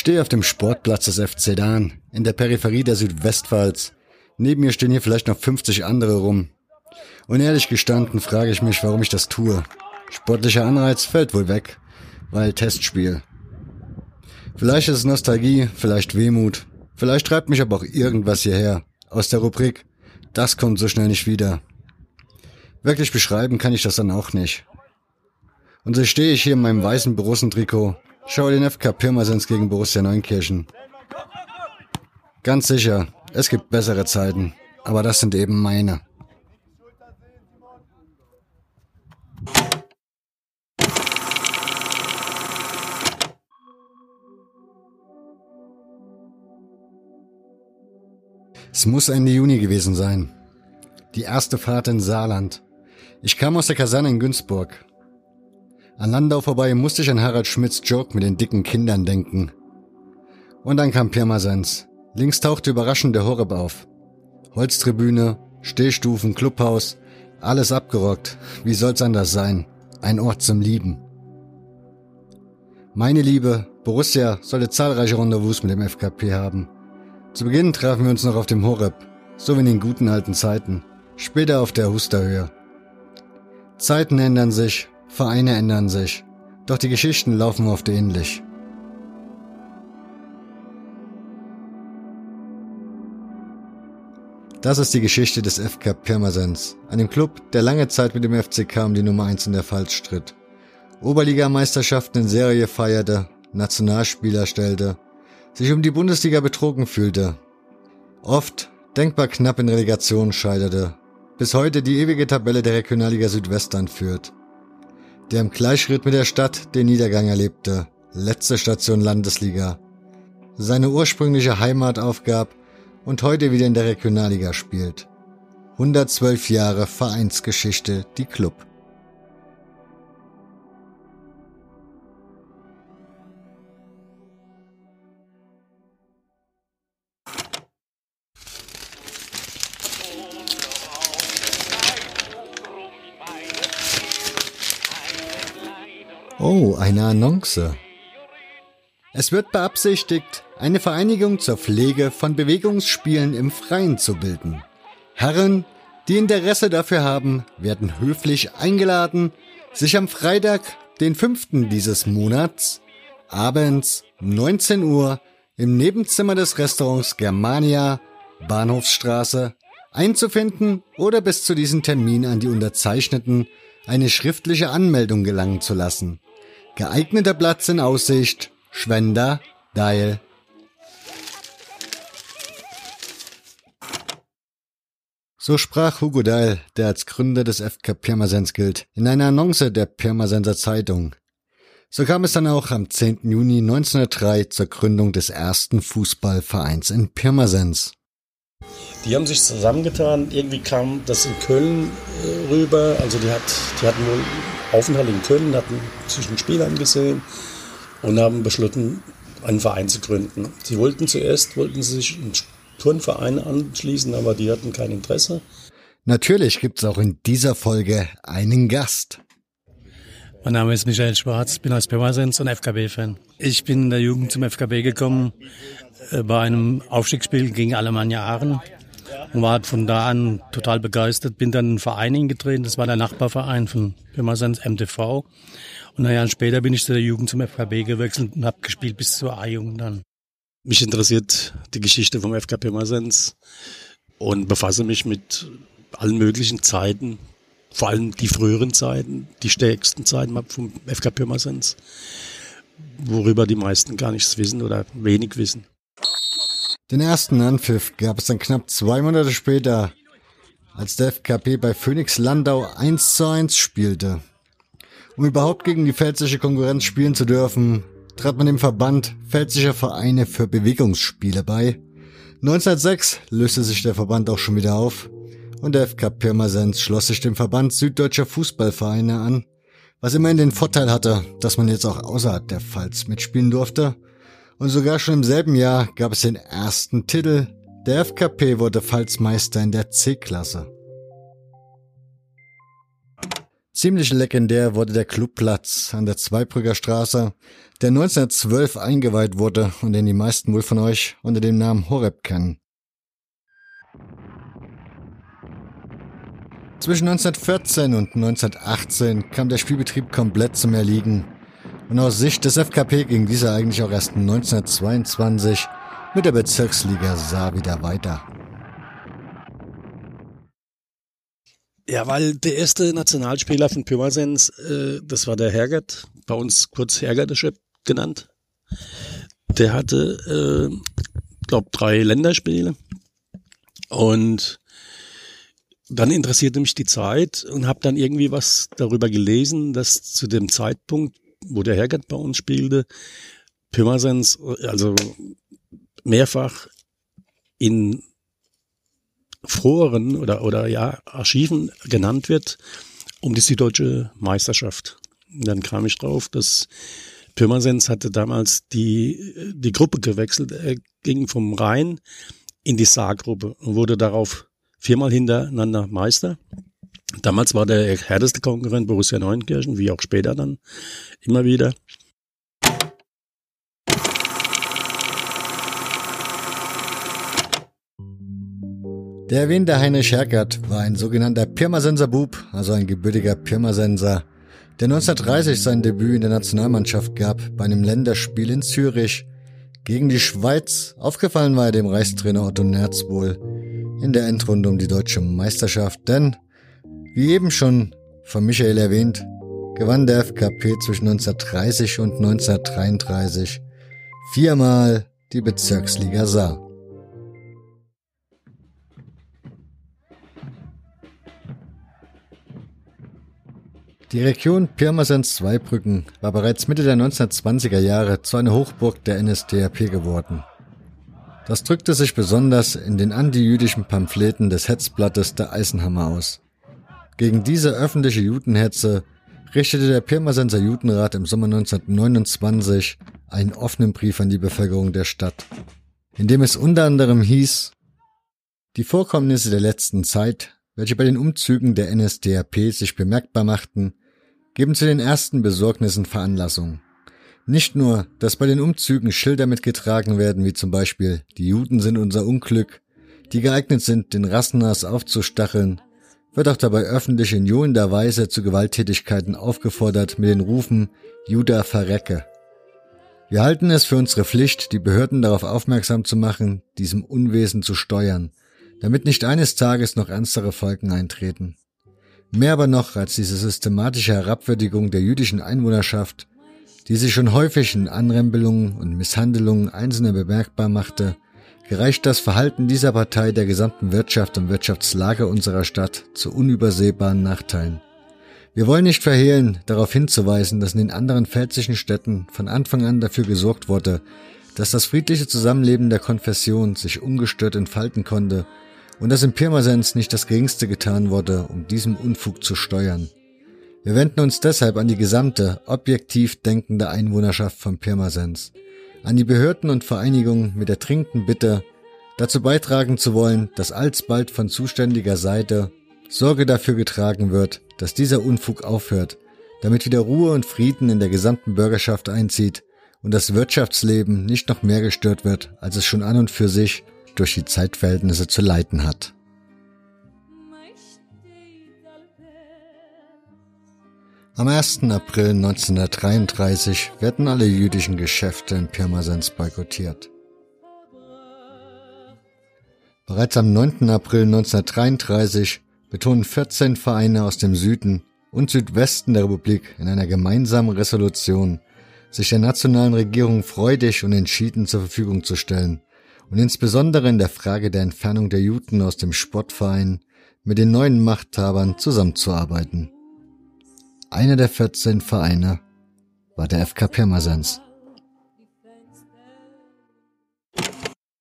Stehe auf dem Sportplatz des FC Dahn, in der Peripherie der Südwestpfalz. Neben mir stehen hier vielleicht noch 50 andere rum. Und ehrlich gestanden frage ich mich, warum ich das tue. Sportlicher Anreiz fällt wohl weg, weil Testspiel. Vielleicht ist es Nostalgie, vielleicht Wehmut, vielleicht treibt mich aber auch irgendwas hierher, aus der Rubrik, das kommt so schnell nicht wieder. Wirklich beschreiben kann ich das dann auch nicht. Und so stehe ich hier in meinem weißen Borussen-Trikot, schaue den FK Pirmasens gegen Borussia Neunkirchen. Ganz sicher, es gibt bessere Zeiten, aber das sind eben meine. Es muss Ende Juni gewesen sein. Die erste Fahrt in Saarland. Ich kam aus der Kaserne in Günzburg. An Landau vorbei musste ich an Harald Schmidts Joke mit den dicken Kindern denken. Und dann kam Pirmasens. Links tauchte überraschend der Horeb auf. Holztribüne, Stehstufen, Clubhaus, alles abgerockt. Wie soll's anders sein? Ein Ort zum Lieben. Meine Liebe, Borussia sollte zahlreiche Rendezvous mit dem FKP haben. Zu Beginn trafen wir uns noch auf dem Horeb, so wie in den guten alten Zeiten. Später auf der Husterhöhe. Zeiten ändern sich, Vereine ändern sich, doch die Geschichten laufen oft ähnlich. Das ist die Geschichte des FK Pirmasens, einem Club, der lange Zeit mit dem FCK um die Nummer 1 in der Pfalz stritt. Oberligameisterschaften in Serie feierte, Nationalspieler stellte, sich um die Bundesliga betrogen fühlte. Oft denkbar knapp in Relegation scheiterte, bis heute die ewige Tabelle der Regionalliga Südwest anführt der im Gleichschritt mit der Stadt den Niedergang erlebte, letzte Station Landesliga, seine ursprüngliche Heimat aufgab und heute wieder in der Regionalliga spielt. 112 Jahre Vereinsgeschichte, die Club. Oh, eine Annonce. Es wird beabsichtigt, eine Vereinigung zur Pflege von Bewegungsspielen im Freien zu bilden. Herren, die Interesse dafür haben, werden höflich eingeladen, sich am Freitag, den 5. dieses Monats, abends 19 Uhr im Nebenzimmer des Restaurants Germania, Bahnhofsstraße, einzufinden oder bis zu diesem Termin an die Unterzeichneten eine schriftliche Anmeldung gelangen zu lassen. Geeigneter Platz in Aussicht. Schwender, Dial. So sprach Hugo Dahl, der als Gründer des FK Pirmasens gilt, in einer Annonce der Pirmasenser Zeitung. So kam es dann auch am 10. Juni 1903 zur Gründung des ersten Fußballvereins in Pirmasens. Die haben sich zusammengetan. Irgendwie kam das in Köln äh, rüber. Also die, hat, die hatten wohl Aufenthalt in Köln, hatten sich ein Spiel angesehen und haben beschlossen, einen Verein zu gründen. Sie wollten zuerst, wollten sie sich einen Turnverein anschließen, aber die hatten kein Interesse. Natürlich gibt's auch in dieser Folge einen Gast. Mein Name ist Michael Schwarz, bin aus Pirmasens und FKB-Fan. Ich bin in der Jugend zum FKB gekommen äh, bei einem Aufstiegsspiel gegen Alemannia Aachen und war von da an total begeistert. Bin dann in einen Verein eingetreten, das war der Nachbarverein von Pirmasens MTV. Und ein Jahr später bin ich zu der Jugend zum FKB gewechselt und habe gespielt bis zur A-Jugend dann. Mich interessiert die Geschichte vom FK Pirmasens und befasse mich mit allen möglichen Zeiten, vor allem die früheren Zeiten, die stärksten Zeiten vom FK Pirmasens, worüber die meisten gar nichts wissen oder wenig wissen. Den ersten Anpfiff gab es dann knapp zwei Monate später, als der FKP bei Phoenix Landau 1 zu 1 spielte. Um überhaupt gegen die pfälzische Konkurrenz spielen zu dürfen, trat man dem Verband Pfälzischer Vereine für Bewegungsspiele bei. 1906 löste sich der Verband auch schon wieder auf und der FK Pirmasens schloss sich dem Verband Süddeutscher Fußballvereine an, was immerhin den Vorteil hatte, dass man jetzt auch außerhalb der Pfalz mitspielen durfte und sogar schon im selben Jahr gab es den ersten Titel. Der FKP wurde Pfalzmeister in der C-Klasse. Ziemlich legendär wurde der Clubplatz an der Zweibrücker Straße, der 1912 eingeweiht wurde und den die meisten wohl von euch unter dem Namen Horeb kennen. Zwischen 1914 und 1918 kam der Spielbetrieb komplett zum Erliegen und aus Sicht des FKP ging dieser eigentlich auch erst 1922 mit der Bezirksliga Saar wieder weiter. Ja, weil der erste Nationalspieler von Pirmasens, äh, das war der Hergert, bei uns kurz Hergerdeschep genannt. Der hatte, äh, glaube drei Länderspiele und dann interessierte mich die Zeit und habe dann irgendwie was darüber gelesen, dass zu dem Zeitpunkt, wo der Hergert bei uns spielte, Pirmasens also mehrfach in Foren oder, oder ja, Archiven genannt wird um die Süddeutsche Meisterschaft. Und dann kam ich drauf, dass Pirmasens hatte damals die, die Gruppe gewechselt. Er ging vom Rhein in die Saargruppe und wurde darauf viermal hintereinander Meister. Damals war der härteste Konkurrent Borussia Neunkirchen, wie auch später dann immer wieder. Der erwähnte Heinrich Herkert war ein sogenannter Pirmasenser Bub, also ein gebürtiger Pirmasenser, der 1930 sein Debüt in der Nationalmannschaft gab bei einem Länderspiel in Zürich gegen die Schweiz. Aufgefallen war er dem Reichstrainer Otto Nerz wohl in der Endrunde um die deutsche Meisterschaft, denn, wie eben schon von Michael erwähnt, gewann der FKP zwischen 1930 und 1933 viermal die Bezirksliga Saar. Die Region Pirmasens-Zweibrücken war bereits Mitte der 1920er Jahre zu einer Hochburg der NSDAP geworden. Das drückte sich besonders in den antijüdischen Pamphleten des Hetzblattes der Eisenhammer aus. Gegen diese öffentliche Judenhetze richtete der Pirmasenser Judenrat im Sommer 1929 einen offenen Brief an die Bevölkerung der Stadt, in dem es unter anderem hieß, die Vorkommnisse der letzten Zeit, welche bei den Umzügen der NSDAP sich bemerkbar machten, geben zu den ersten Besorgnissen Veranlassung. Nicht nur, dass bei den Umzügen Schilder mitgetragen werden, wie zum Beispiel die Juden sind unser Unglück, die geeignet sind, den Rassenhass aufzustacheln, wird auch dabei öffentlich in johlender Weise zu Gewalttätigkeiten aufgefordert mit den Rufen Juda verrecke. Wir halten es für unsere Pflicht, die Behörden darauf aufmerksam zu machen, diesem Unwesen zu steuern, damit nicht eines Tages noch ernstere Folgen eintreten. Mehr aber noch als diese systematische Herabwürdigung der jüdischen Einwohnerschaft, die sich schon häufig in Anrempelungen und Misshandlungen Einzelner bemerkbar machte, gereicht das Verhalten dieser Partei der gesamten Wirtschaft und Wirtschaftslage unserer Stadt zu unübersehbaren Nachteilen. Wir wollen nicht verhehlen, darauf hinzuweisen, dass in den anderen pfälzischen Städten von Anfang an dafür gesorgt wurde, dass das friedliche Zusammenleben der Konfession sich ungestört entfalten konnte und dass in Pirmasens nicht das Geringste getan wurde, um diesem Unfug zu steuern. Wir wenden uns deshalb an die gesamte, objektiv denkende Einwohnerschaft von Pirmasens, an die Behörden und Vereinigungen mit der dringenden Bitte, dazu beitragen zu wollen, dass alsbald von zuständiger Seite Sorge dafür getragen wird, dass dieser Unfug aufhört, damit wieder Ruhe und Frieden in der gesamten Bürgerschaft einzieht und das Wirtschaftsleben nicht noch mehr gestört wird, als es schon an und für sich durch die Zeitverhältnisse zu leiten hat. Am 1. April 1933 werden alle jüdischen Geschäfte in Pirmasens boykottiert. Bereits am 9. April 1933 betonen 14 Vereine aus dem Süden und Südwesten der Republik in einer gemeinsamen Resolution, sich der nationalen Regierung freudig und entschieden zur Verfügung zu stellen, und insbesondere in der Frage der Entfernung der Juden aus dem Sportverein mit den neuen Machthabern zusammenzuarbeiten. Einer der 14 Vereine war der FK Pirmasens.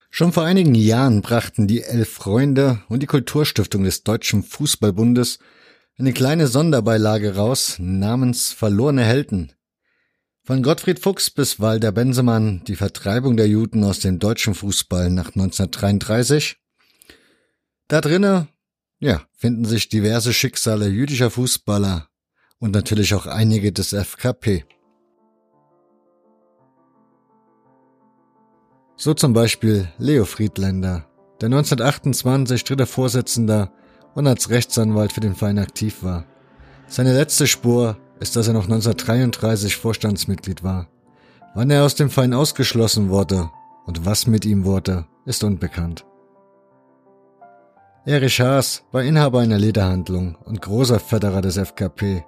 Schon vor einigen Jahren brachten die Elf Freunde und die Kulturstiftung des Deutschen Fußballbundes eine kleine Sonderbeilage raus namens Verlorene Helden, von Gottfried Fuchs bis Walter Bensemann die Vertreibung der Juden aus dem deutschen Fußball nach 1933. Da drinnen, ja, finden sich diverse Schicksale jüdischer Fußballer, und natürlich auch einige des FKP. So zum Beispiel Leo Friedländer, der 1928 dritter Vorsitzender und als Rechtsanwalt für den Verein aktiv war. Seine letzte Spur ist, dass er noch 1933 Vorstandsmitglied war. Wann er aus dem Verein ausgeschlossen wurde und was mit ihm wurde, ist unbekannt. Erich Haas war Inhaber einer Lederhandlung und großer Förderer des FKP.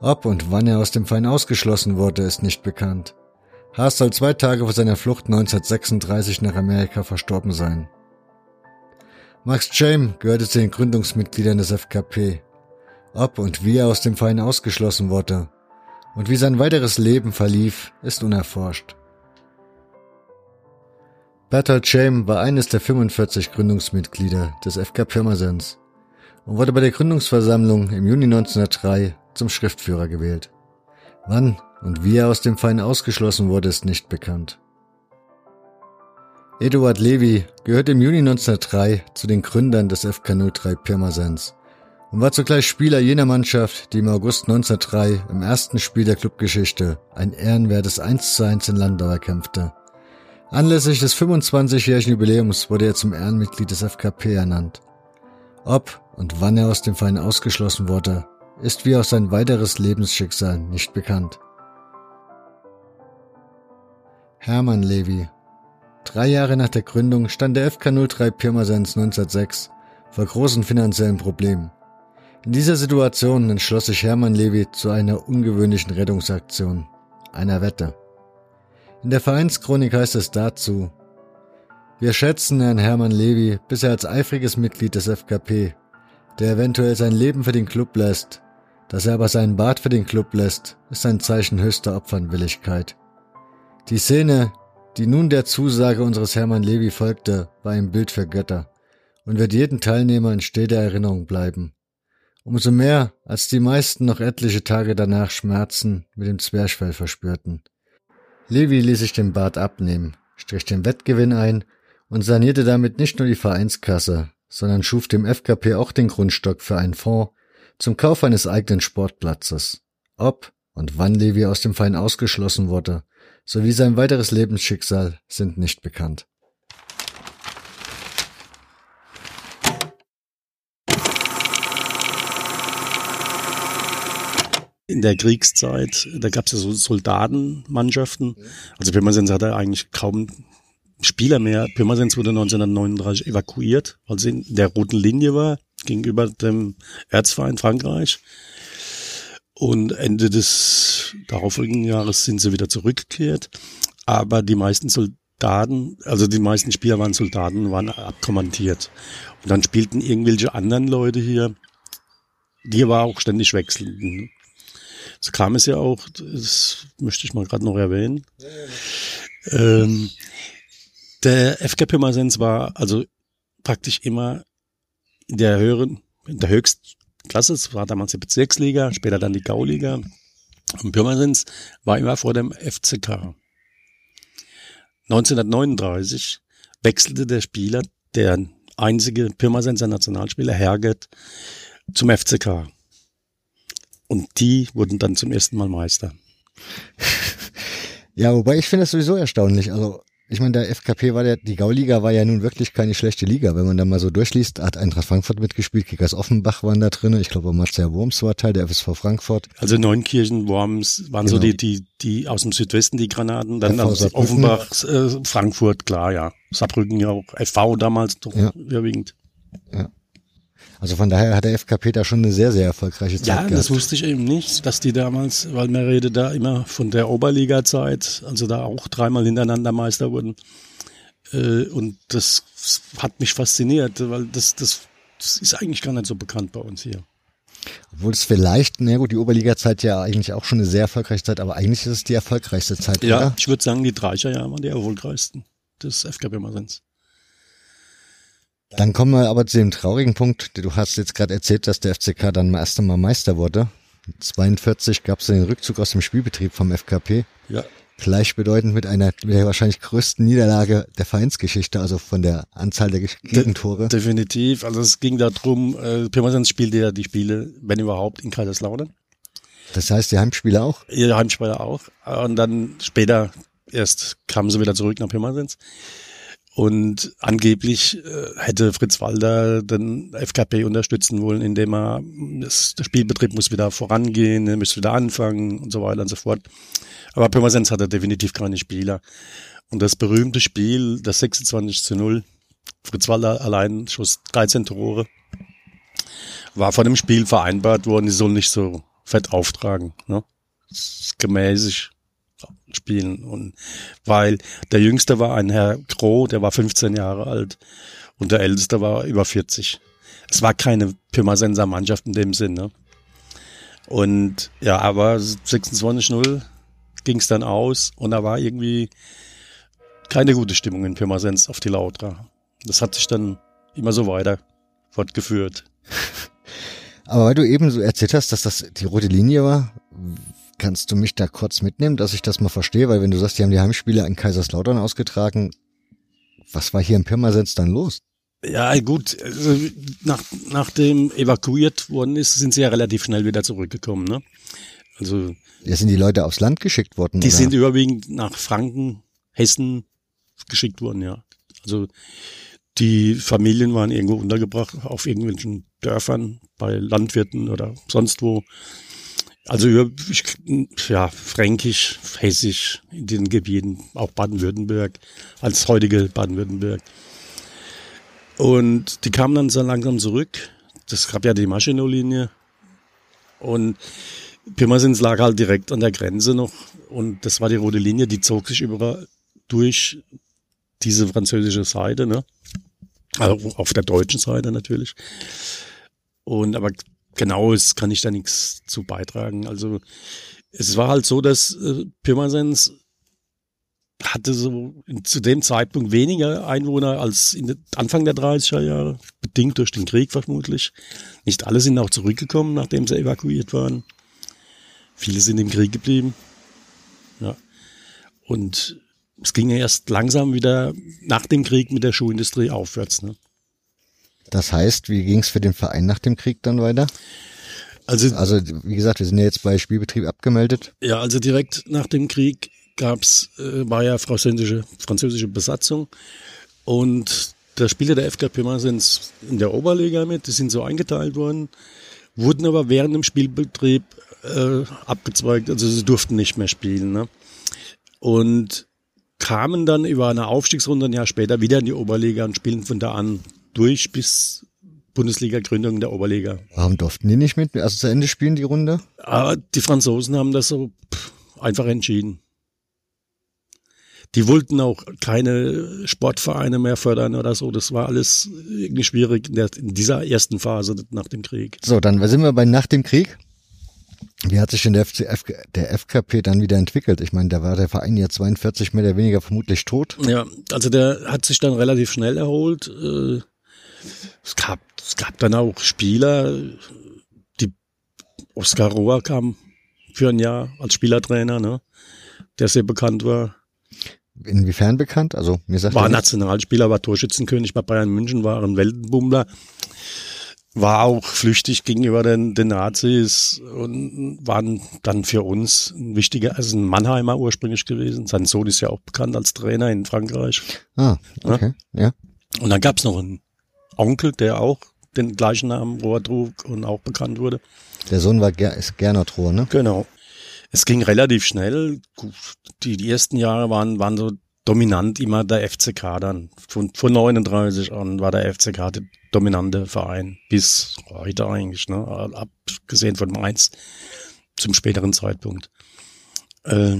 Ob und wann er aus dem Verein ausgeschlossen wurde, ist nicht bekannt. Haas soll zwei Tage vor seiner Flucht 1936 nach Amerika verstorben sein. Max James gehörte zu den Gründungsmitgliedern des FKP. Ob und wie er aus dem Verein ausgeschlossen wurde und wie sein weiteres Leben verlief, ist unerforscht. Bertolt Schem war eines der 45 Gründungsmitglieder des FK Pirmasens und wurde bei der Gründungsversammlung im Juni 1903 zum Schriftführer gewählt. Wann und wie er aus dem Verein ausgeschlossen wurde, ist nicht bekannt. Eduard Levy gehört im Juni 1903 zu den Gründern des FK 03 Pirmasens und war zugleich Spieler jener Mannschaft, die im August 1903 im ersten Spiel der Clubgeschichte ein ehrenwertes 1 zu 1 in Landau erkämpfte. Anlässlich des 25-jährigen Jubiläums wurde er zum Ehrenmitglied des FKP ernannt. Ob und wann er aus dem Verein ausgeschlossen wurde, ist wie auch sein weiteres Lebensschicksal nicht bekannt. Hermann Levy Drei Jahre nach der Gründung stand der FK 03 Pirmasens 1906 vor großen finanziellen Problemen. In dieser Situation entschloss sich Hermann Levy zu einer ungewöhnlichen Rettungsaktion, einer Wette. In der Vereinschronik heißt es dazu, wir schätzen Herrn Hermann Levy bisher als eifriges Mitglied des FKP, der eventuell sein Leben für den Club lässt, dass er aber seinen Bart für den Club lässt, ist ein Zeichen höchster Opfernwilligkeit. Die Szene, die nun der Zusage unseres Hermann Levy folgte, war ein Bild für Götter und wird jedem Teilnehmer in steter Erinnerung bleiben. Umso mehr, als die meisten noch etliche Tage danach Schmerzen mit dem Zwerchfell verspürten. Levi ließ sich den Bart abnehmen, strich den Wettgewinn ein und sanierte damit nicht nur die Vereinskasse, sondern schuf dem FKP auch den Grundstock für einen Fonds zum Kauf eines eigenen Sportplatzes. Ob und wann Levi aus dem Verein ausgeschlossen wurde, sowie sein weiteres Lebensschicksal sind nicht bekannt. in der Kriegszeit, da gab es ja so Soldatenmannschaften. Also Pirmasens hatte eigentlich kaum Spieler mehr. Pirmasens wurde 1939 evakuiert, weil sie in der roten Linie war, gegenüber dem Erzverein Frankreich. Und Ende des darauffolgenden Jahres sind sie wieder zurückgekehrt. Aber die meisten Soldaten, also die meisten Spieler waren Soldaten, waren abkommandiert. Und dann spielten irgendwelche anderen Leute hier, die aber auch ständig wechselten. So kam es ja auch, das möchte ich mal gerade noch erwähnen. Ähm, der FK Pirmasens war also praktisch immer der höheren, in der Höchstklasse, es war damals die Bezirksliga, später dann die Gauliga. Und Pirmasens war immer vor dem FCK. 1939 wechselte der Spieler, der einzige Pirmasenser Nationalspieler, Herget, zum FCK. Und die wurden dann zum ersten Mal Meister. ja, wobei ich finde das sowieso erstaunlich. Also ich meine, der FKP war der, die Gauliga war ja nun wirklich keine schlechte Liga. Wenn man da mal so durchliest, hat Eintracht Frankfurt mitgespielt, Kickers Offenbach waren da drin. Ich glaube, Marcel Worms war Teil der FSV Frankfurt. Also Neunkirchen, Worms waren genau. so die, die, die aus dem Südwesten, die Granaten. Dann Offenbach, äh, Frankfurt, klar, ja. Saarbrücken ja auch, FV damals doch ja. überwiegend. Ja. Also von daher hat der FKP da schon eine sehr, sehr erfolgreiche Zeit Ja, gehabt. das wusste ich eben nicht, dass die damals, weil man redet da immer von der Oberliga-Zeit, also da auch dreimal hintereinander Meister wurden. Äh, und das hat mich fasziniert, weil das, das, das ist eigentlich gar nicht so bekannt bei uns hier. Obwohl es vielleicht, na gut, die Oberliga-Zeit ja eigentlich auch schon eine sehr erfolgreiche Zeit, aber eigentlich ist es die erfolgreichste Zeit, ja, oder? ich würde sagen, die Dreicher Jahre waren die erfolgreichsten des FKP Masens. Dann kommen wir aber zu dem traurigen Punkt. Du hast jetzt gerade erzählt, dass der FCK dann erst einmal Meister wurde. 42 gab es den Rückzug aus dem Spielbetrieb vom FKP. Ja. Gleichbedeutend mit einer der wahrscheinlich größten Niederlage der Vereinsgeschichte, also von der Anzahl der Gegentore. De definitiv. Also es ging darum, äh, Pirmasens spielte ja die Spiele, wenn überhaupt, in Kaiserslautern. Das heißt, die Heimspieler auch? Ihre Heimspieler auch. Und dann später erst kamen sie wieder zurück nach Pirmasens. Und angeblich äh, hätte Fritz Walder den FKP unterstützen wollen, indem er das, der Spielbetrieb muss wieder vorangehen, er muss wieder anfangen und so weiter und so fort. Aber Pirmasens hatte definitiv keine Spieler. Und das berühmte Spiel, das 26 zu 0, Fritz Walder allein schoss 13 Tore, war vor dem Spiel vereinbart worden, die sollen nicht so fett auftragen, ne? gemäßig spielen. Und weil der Jüngste war ein Herr Groh, der war 15 Jahre alt und der Älteste war über 40. Es war keine Pirmasenser Mannschaft in dem Sinne. Und ja, aber 26-0 ging es dann aus und da war irgendwie keine gute Stimmung in Pirmasens auf die Lautra. Das hat sich dann immer so weiter fortgeführt. Aber weil du eben so erzählt hast, dass das die rote Linie war, kannst du mich da kurz mitnehmen, dass ich das mal verstehe? Weil wenn du sagst, die haben die Heimspiele in Kaiserslautern ausgetragen, was war hier in Pirmasens dann los? Ja, gut. Also nach, nachdem evakuiert worden ist, sind sie ja relativ schnell wieder zurückgekommen. Ne? Also ja, sind die Leute aufs Land geschickt worden? Die oder? sind überwiegend nach Franken, Hessen geschickt worden, ja. Also die Familien waren irgendwo untergebracht auf irgendwelchen Dörfern bei Landwirten oder sonst wo. Also ja, fränkisch, hessisch in den Gebieten, auch Baden-Württemberg, als heutige Baden-Württemberg. Und die kamen dann so langsam zurück. Das gab ja die Maschinolinie. Und Pirmasens lag halt direkt an der Grenze noch. Und das war die rote Linie, die zog sich überall durch diese französische Seite, ne? Also auf der deutschen Seite natürlich. Und aber genau ist, kann ich da nichts zu beitragen. Also es war halt so, dass äh, Pirmasens hatte so zu dem Zeitpunkt weniger Einwohner als in Anfang der 30er Jahre, bedingt durch den Krieg vermutlich. Nicht alle sind auch zurückgekommen, nachdem sie evakuiert waren. Viele sind im Krieg geblieben. Ja. Und es ging ja erst langsam wieder nach dem Krieg mit der Schuhindustrie aufwärts. Ne? Das heißt, wie ging es für den Verein nach dem Krieg dann weiter? Also, also wie gesagt, wir sind ja jetzt bei Spielbetrieb abgemeldet. Ja, also direkt nach dem Krieg gab's äh, war ja französische, französische Besatzung und da spielte der FK Pirmasens in der Oberliga mit, die sind so eingeteilt worden, wurden aber während dem Spielbetrieb äh, abgezweigt, also sie durften nicht mehr spielen. Ne? Und kamen dann über eine Aufstiegsrunde ein Jahr später wieder in die Oberliga und spielen von da an durch bis Bundesliga-Gründung der Oberliga. Warum durften die nicht mit, also zu Ende spielen die Runde? Aber die Franzosen haben das so pff, einfach entschieden. Die wollten auch keine Sportvereine mehr fördern oder so. Das war alles irgendwie schwierig in, der, in dieser ersten Phase nach dem Krieg. So, dann sind wir bei nach dem Krieg. Wie hat sich denn der, FCF, der FKP dann wieder entwickelt? Ich meine, da war der Verein ja 42 mehr oder weniger vermutlich tot. Ja, also der hat sich dann relativ schnell erholt. Äh, es gab, es gab dann auch Spieler, die Oskar Rohr kam für ein Jahr als Spielertrainer, ne, der sehr bekannt war. Inwiefern bekannt? Also mir sagt war Nationalspieler, war Torschützenkönig bei Bayern München, war ein Weltenbummler war auch flüchtig gegenüber den, den Nazis und waren dann für uns ein wichtiger, also ein Mannheimer ursprünglich gewesen. Sein Sohn ist ja auch bekannt als Trainer in Frankreich. Ah, okay, ja. ja. Und dann gab's noch einen Onkel, der auch den gleichen Namen Rohr trug und auch bekannt wurde. Der Sohn war Ger ist Gernot Rohr, ne? Genau. Es ging relativ schnell. Die, die ersten Jahre waren, waren so dominant immer der FCK dann. Von, von 39 an war der FCK der dominante Verein. Bis heute eigentlich, ne? Abgesehen von Mainz zum späteren Zeitpunkt. Äh,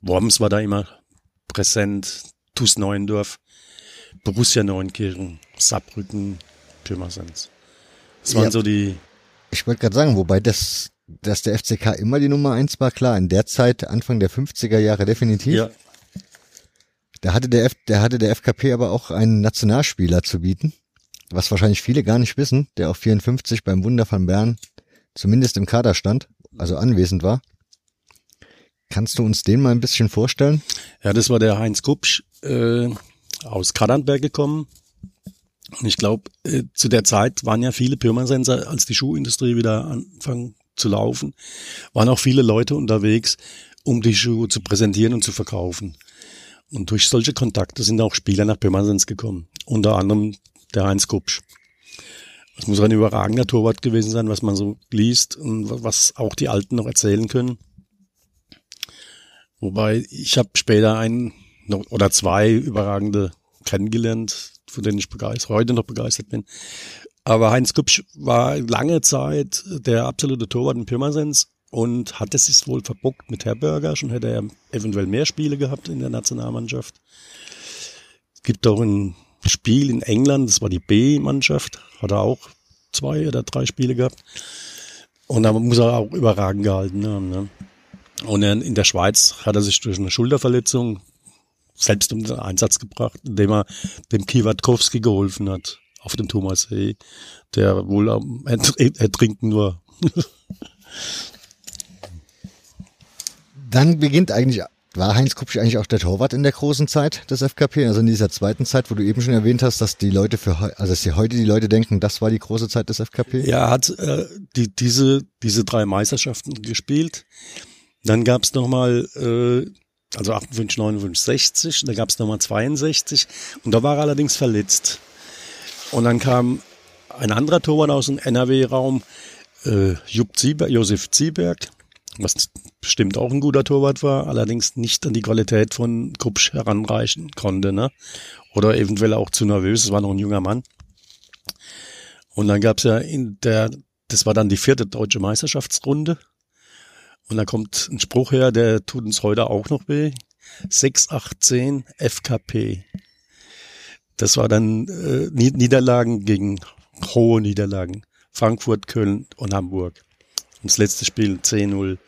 Worms war da immer präsent, TuS Neuendorf, Borussia Neunkirchen, Saarbrücken, Pirmasens. Das waren ja, so die. Ich wollte gerade sagen, wobei das, dass der FCK immer die Nummer eins war, klar, in der Zeit, Anfang der 50er Jahre definitiv. Ja, da hatte der, F, der hatte der FKP aber auch einen Nationalspieler zu bieten, was wahrscheinlich viele gar nicht wissen, der auf 54 beim Wunder von Bern zumindest im Kader stand, also anwesend war. Kannst du uns den mal ein bisschen vorstellen? Ja, das war der Heinz Kupsch äh, aus Kadernberg gekommen. Und ich glaube, äh, zu der Zeit waren ja viele Pirmasenser, als die Schuhindustrie wieder Anfang zu laufen, waren auch viele Leute unterwegs, um die Schuhe zu präsentieren und zu verkaufen. Und durch solche Kontakte sind auch Spieler nach Pirmasens gekommen. Unter anderem der Heinz Kupsch. Das muss ein überragender Torwart gewesen sein, was man so liest und was auch die Alten noch erzählen können. Wobei ich habe später einen oder zwei überragende kennengelernt, von denen ich begeistert, heute noch begeistert bin. Aber Heinz Kupsch war lange Zeit der absolute Torwart in Pirmasens und hat es sich wohl verbockt mit Herberger. Schon hätte er eventuell mehr Spiele gehabt in der Nationalmannschaft. Es gibt auch ein Spiel in England, das war die B-Mannschaft, hat er auch zwei oder drei Spiele gehabt. Und da muss er auch überragend gehalten haben. Ne? Und in der Schweiz hat er sich durch eine Schulterverletzung selbst um den Einsatz gebracht, indem er dem Kiwatkowski geholfen hat auf dem Thomassee, der wohl am Ertrinken nur. Dann beginnt eigentlich, war Heinz Kupsch eigentlich auch der Torwart in der großen Zeit des FKP, also in dieser zweiten Zeit, wo du eben schon erwähnt hast, dass die Leute für, also dass die heute die Leute denken, das war die große Zeit des FKP? Ja, er hat äh, die, diese, diese drei Meisterschaften gespielt. Dann gab's noch mal äh, also 58, 59, 60, da gab es nochmal 62 und da war er allerdings verletzt. Und dann kam ein anderer Torwart aus dem NRW-Raum, äh, Jupp Zieberg, Josef Zieberg, was bestimmt auch ein guter Torwart war, allerdings nicht an die Qualität von Kupsch heranreichen konnte, ne? Oder eventuell auch zu nervös, es war noch ein junger Mann. Und dann gab's ja in der, das war dann die vierte deutsche Meisterschaftsrunde und da kommt ein Spruch her, der tut uns heute auch noch weh. 618 FKP. Das war dann äh, Niederlagen gegen hohe Niederlagen. Frankfurt, Köln und Hamburg. Und das letzte Spiel 10-0.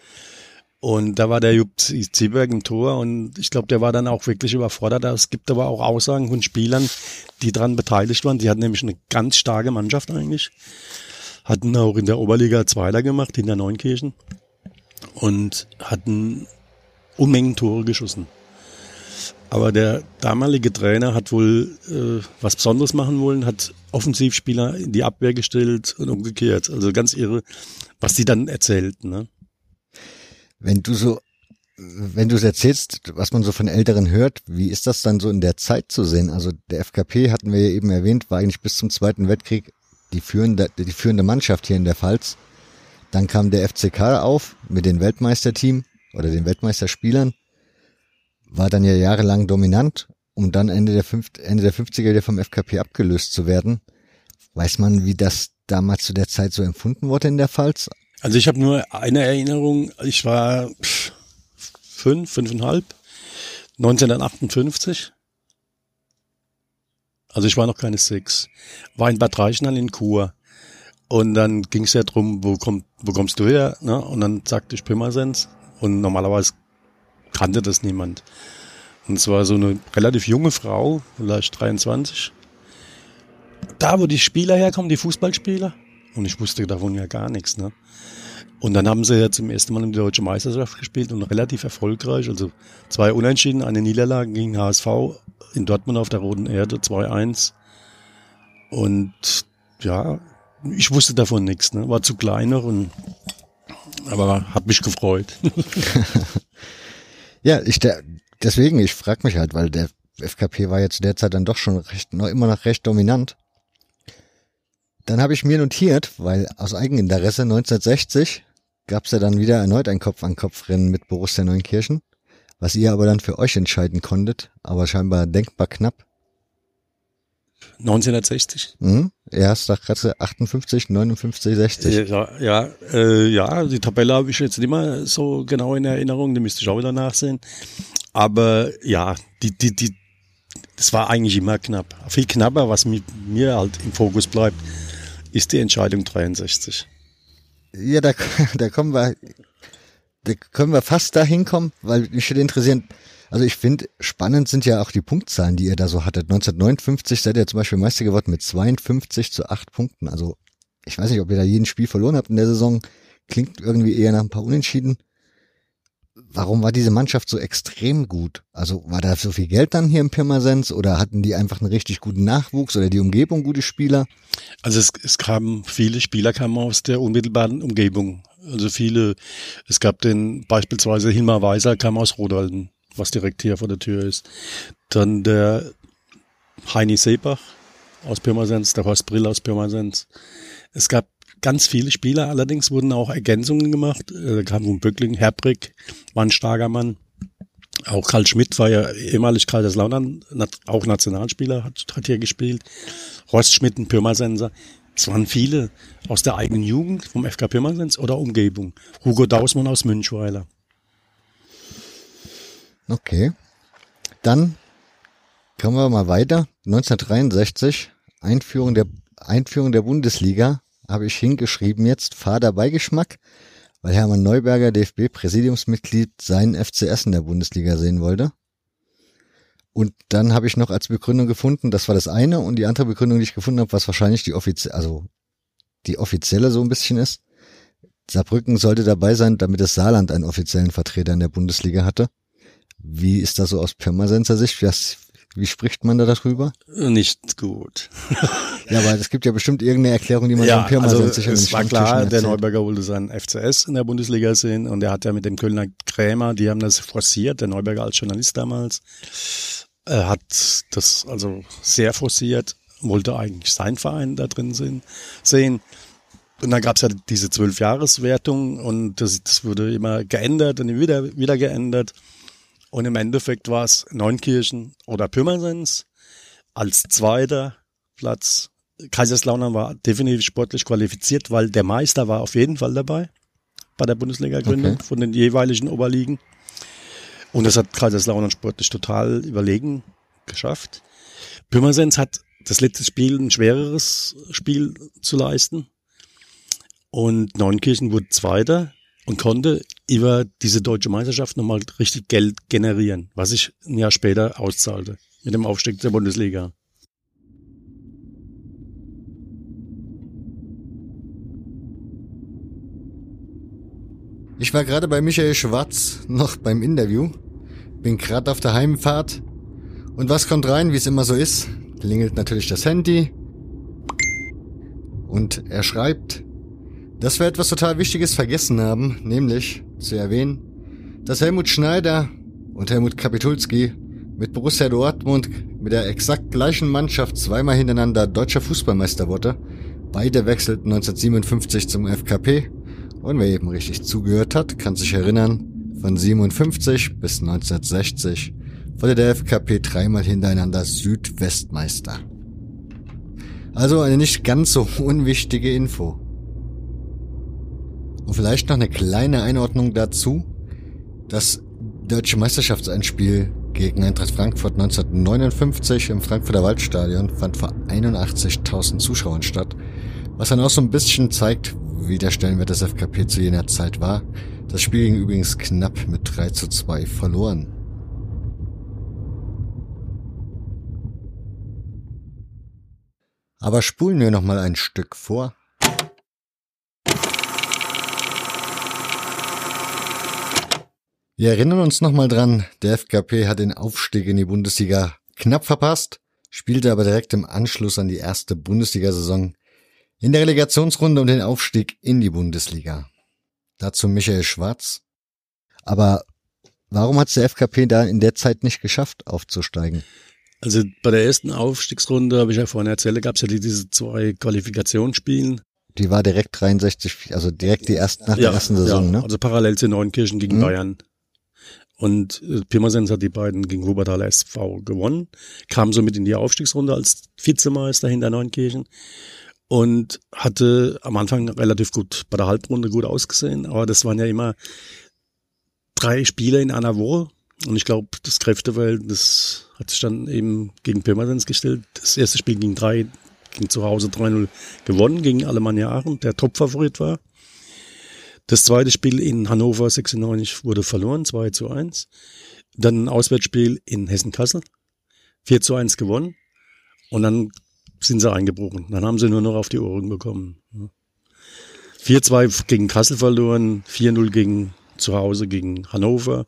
Und da war der Jupp Zieberg im Tor und ich glaube, der war dann auch wirklich überfordert. Es gibt aber auch Aussagen von Spielern, die daran beteiligt waren. Die hatten nämlich eine ganz starke Mannschaft eigentlich. Hatten auch in der Oberliga Zweiter gemacht, in der Neunkirchen und hatten Unmengen Tore geschossen. Aber der damalige Trainer hat wohl äh, was Besonderes machen wollen, hat Offensivspieler in die Abwehr gestellt und umgekehrt. Also ganz irre, was die dann erzählten. Ne? Wenn du so, wenn du es erzählst, was man so von Älteren hört, wie ist das dann so in der Zeit zu sehen? Also der FKP hatten wir ja eben erwähnt, war eigentlich bis zum Zweiten Weltkrieg die führende, die führende Mannschaft hier in der Pfalz. Dann kam der FCK auf mit dem Weltmeisterteam oder den Weltmeisterspielern, war dann ja jahrelang dominant, um dann Ende der, fünf Ende der 50er wieder vom FKP abgelöst zu werden. Weiß man, wie das damals zu der Zeit so empfunden wurde in der Pfalz? Also ich habe nur eine Erinnerung, ich war fünf, fünfeinhalb, 1958. Also ich war noch keine sechs. War in Bad Reichenhall in Chur. Und dann ging es ja drum, wo, kommt, wo kommst du her? Ne? Und dann sagte ich Pirmasens. Und normalerweise kannte das niemand. Und es war so eine relativ junge Frau, vielleicht 23. Da, wo die Spieler herkommen, die Fußballspieler. Und ich wusste davon ja gar nichts. Ne? Und dann haben sie ja zum ersten Mal in der deutschen Meisterschaft gespielt und relativ erfolgreich. Also zwei Unentschieden, eine Niederlage gegen HSV in Dortmund auf der Roten Erde, 2-1. Und ja, ich wusste davon nichts, ne? war zu klein noch und aber hat mich gefreut. ja, ich der, deswegen, ich frage mich halt, weil der FKP war jetzt derzeit dann doch schon recht, noch immer noch recht dominant. Dann habe ich mir notiert, weil aus Eigeninteresse 1960 gab es ja dann wieder erneut ein Kopf-an-Kopf-Rennen mit Borussia Neunkirchen, was ihr aber dann für euch entscheiden konntet, aber scheinbar denkbar knapp. 1960. Mhm. Erster Kratze 58, 59, 60. Ja, ja, äh, ja die Tabelle habe ich jetzt nicht mehr so genau in Erinnerung, die müsste ich auch wieder nachsehen. Aber ja, die, die, die, das war eigentlich immer knapp. Viel knapper, was mit mir halt im Fokus bleibt, ist die Entscheidung 63. Ja, da, da kommen wir, da können wir fast dahin kommen, weil mich würde interessieren, also ich finde, spannend sind ja auch die Punktzahlen, die ihr da so hattet. 1959 seid ihr zum Beispiel Meister geworden mit 52 zu 8 Punkten. Also ich weiß nicht, ob ihr da jeden Spiel verloren habt in der Saison. Klingt irgendwie eher nach ein paar Unentschieden. Warum war diese Mannschaft so extrem gut? Also war da so viel Geld dann hier im Pirmasens oder hatten die einfach einen richtig guten Nachwuchs oder die Umgebung gute Spieler? Also es, es kamen viele Spieler kamen aus der unmittelbaren Umgebung Also viele, es gab den beispielsweise Hilmar Weiser kam aus Rodalden, was direkt hier vor der Tür ist. Dann der Heini Seebach aus Pirmasens, der Horst Brill aus Pirmasens. Es gab ganz viele Spieler, allerdings wurden auch Ergänzungen gemacht. Da kam von Böckling, Herbrick, war ein starker Mann. Auch Karl Schmidt war ja ehemalig Kaiserslautern, auch Nationalspieler, hat, hat hier gespielt. Horst Schmidt, ein Pirmasenser. Es waren viele aus der eigenen Jugend, vom FK Pirmasens oder Umgebung. Hugo Dausmann aus Münchweiler. Okay. Dann kommen wir mal weiter. 1963, Einführung der, Einführung der Bundesliga, habe ich hingeschrieben jetzt, Fahrerbeigeschmack, weil Hermann Neuberger, DFB-Präsidiumsmitglied, seinen FCS in der Bundesliga sehen wollte. Und dann habe ich noch als Begründung gefunden, das war das eine, und die andere Begründung, die ich gefunden habe, was wahrscheinlich die offizielle, also die offizielle so ein bisschen ist. Saarbrücken sollte dabei sein, damit das Saarland einen offiziellen Vertreter in der Bundesliga hatte. Wie ist das so aus Pirmasenser Sicht? Wie, wie spricht man da darüber? Nicht gut. ja, aber es gibt ja bestimmt irgendeine Erklärung, die man ja, Pirmasens also Es war klar, der Neuberger wollte seinen FCS in der Bundesliga sehen und er hat ja mit dem Kölner Krämer, die haben das forciert, der Neuberger als Journalist damals er hat das also sehr forciert, wollte eigentlich sein Verein da drin sehen. Und dann gab es ja diese Zwölfjahreswertung und das, das wurde immer geändert und wieder, wieder geändert. Und im Endeffekt war es Neunkirchen oder Pirmasens als zweiter Platz. Kaiserslautern war definitiv sportlich qualifiziert, weil der Meister war auf jeden Fall dabei bei der Bundesliga-Gründung okay. von den jeweiligen Oberligen. Und das hat Kaiserslautern sportlich total überlegen geschafft. Pirmasens hat das letzte Spiel ein schwereres Spiel zu leisten. Und Neunkirchen wurde Zweiter und konnte über diese deutsche Meisterschaft nochmal richtig Geld generieren, was sich ein Jahr später auszahlte mit dem Aufstieg der Bundesliga. Ich war gerade bei Michael Schwarz noch beim Interview bin gerade auf der Heimfahrt. Und was kommt rein, wie es immer so ist? Klingelt natürlich das Handy. Und er schreibt, dass wir etwas total Wichtiges vergessen haben, nämlich zu erwähnen, dass Helmut Schneider und Helmut Kapitulski mit Borussia Dortmund mit der exakt gleichen Mannschaft zweimal hintereinander deutscher Fußballmeister wurde. Beide wechselten 1957 zum FKP und wer eben richtig zugehört hat, kann sich erinnern, von 57 bis 1960 wurde der FKP dreimal hintereinander Südwestmeister. Also eine nicht ganz so unwichtige Info. Und vielleicht noch eine kleine Einordnung dazu. Das deutsche Meisterschaftseinspiel gegen Eintracht Frankfurt 1959 im Frankfurter Waldstadion fand vor 81.000 Zuschauern statt, was dann auch so ein bisschen zeigt, wie der Stellenwert des FKP zu jener Zeit war. Das Spiel ging übrigens knapp mit 3 zu 2 verloren. Aber spulen wir noch mal ein Stück vor. Wir erinnern uns noch mal dran, der FKP hat den Aufstieg in die Bundesliga knapp verpasst, spielte aber direkt im Anschluss an die erste Bundesliga-Saison in der Relegationsrunde um den Aufstieg in die Bundesliga. Dazu Michael Schwarz. Aber warum hat es der FKP da in der Zeit nicht geschafft, aufzusteigen? Also bei der ersten Aufstiegsrunde, habe ich ja vorhin erzählt, gab es ja diese zwei Qualifikationsspielen. Die war direkt 63, also direkt die ersten nach ja, der ersten Saison, ja, ne? Also parallel zu Neunkirchen gegen mhm. Bayern. Und äh, Pirmasens hat die beiden gegen Wuppertaler SV gewonnen, kam somit in die Aufstiegsrunde als Vizemeister hinter Neunkirchen und hatte am Anfang relativ gut bei der Halbrunde gut ausgesehen, aber das waren ja immer drei Spiele in einer Woche und ich glaube, das Kräfteverhältnis hat sich dann eben gegen Pirmasens gestellt. Das erste Spiel ging drei, ging zu Hause 3-0 gewonnen gegen Alemannia Aachen, der Topfavorit war. Das zweite Spiel in Hannover 96 wurde verloren, 2 zu 1. Dann ein Auswärtsspiel in Hessen-Kassel, 4 zu 1 gewonnen. Und dann sind sie eingebrochen. Dann haben sie nur noch auf die Ohren bekommen. 4-2 gegen Kassel verloren, 4-0 gegen zu Hause gegen Hannover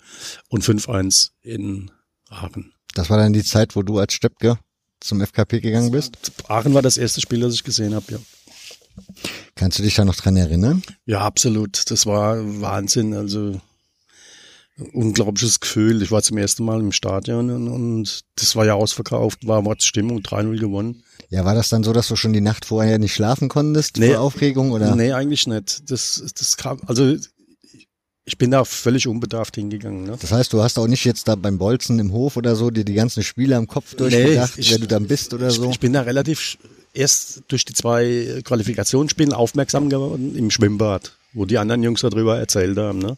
und 5-1 in Aachen. Das war dann die Zeit, wo du als Steppke zum FKP gegangen bist? Aachen war das erste Spiel, das ich gesehen habe, ja. Kannst du dich da noch dran erinnern? Ja, absolut. Das war Wahnsinn. Also unglaubliches Gefühl. Ich war zum ersten Mal im Stadion und, und das war ja ausverkauft, war Mordsstimmung, 3-0 gewonnen. Ja, war das dann so, dass du schon die Nacht vorher nicht schlafen konntest Nee. vor Aufregung oder? Nee, eigentlich nicht. Das, das kam, also ich bin da völlig unbedarft hingegangen. Ne? Das heißt, du hast auch nicht jetzt da beim Bolzen im Hof oder so dir die ganzen Spiele am Kopf durchgedacht, ich- wer du dann bist oder Ich, so? ich bin da relativ erst durch die zwei Qualifikationsspiele aufmerksam geworden im Schwimmbad, wo die anderen Jungs darüber erzählt haben. Ne?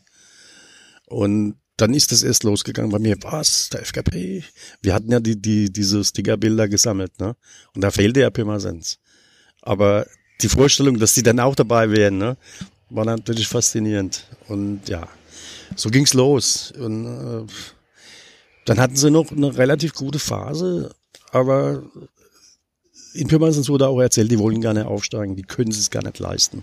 Und dann ist das erst losgegangen bei mir. Was? Der FKP? Wir hatten ja die, die, diese Stickerbilder gesammelt, ne? Und da fehlte ja Pirmasens. Aber die Vorstellung, dass die dann auch dabei wären, ne? War natürlich faszinierend. Und ja, so ging's los. Und äh, dann hatten sie noch eine relativ gute Phase, aber in Pirmasens wurde auch erzählt, die wollen gar nicht aufsteigen, die können es gar nicht leisten.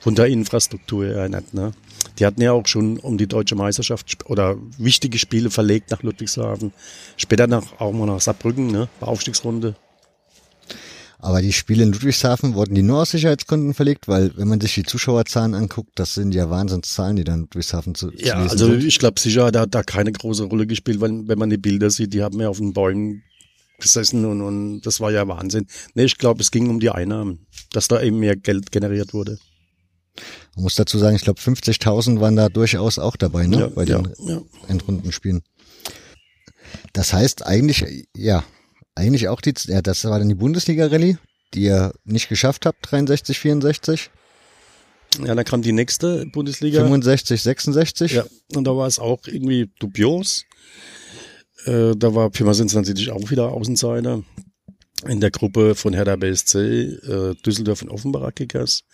Von der Infrastruktur her nicht, ne? Die hatten ja auch schon um die deutsche Meisterschaft oder wichtige Spiele verlegt nach Ludwigshafen. Später nach, auch mal nach Saarbrücken, ne? Bei Aufstiegsrunde. Aber die Spiele in Ludwigshafen wurden die nur aus Sicherheitsgründen verlegt, weil wenn man sich die Zuschauerzahlen anguckt, das sind ja Wahnsinnszahlen, die dann in Ludwigshafen zu, Ja, also sind. ich glaube sicher, da hat da keine große Rolle gespielt, weil wenn man die Bilder sieht, die haben ja auf den Bäumen gesessen und, und das war ja Wahnsinn. Nee, ich glaube, es ging um die Einnahmen, dass da eben mehr Geld generiert wurde. Man muss dazu sagen, ich glaube 50.000 waren da durchaus auch dabei, ne? Ja, bei den ja, ja. Endrundenspielen. Das heißt eigentlich, ja, eigentlich auch die, ja, das war dann die Bundesliga-Rallye, die ihr nicht geschafft habt, 63, 64, Ja, dann kam die nächste Bundesliga. 65, 66. Ja, und da war es auch irgendwie dubios. Äh, da war Pirmasens natürlich auch wieder Außenseiter. In der Gruppe von Hertha BSC, äh, Düsseldorf und Offenbacher Kickers.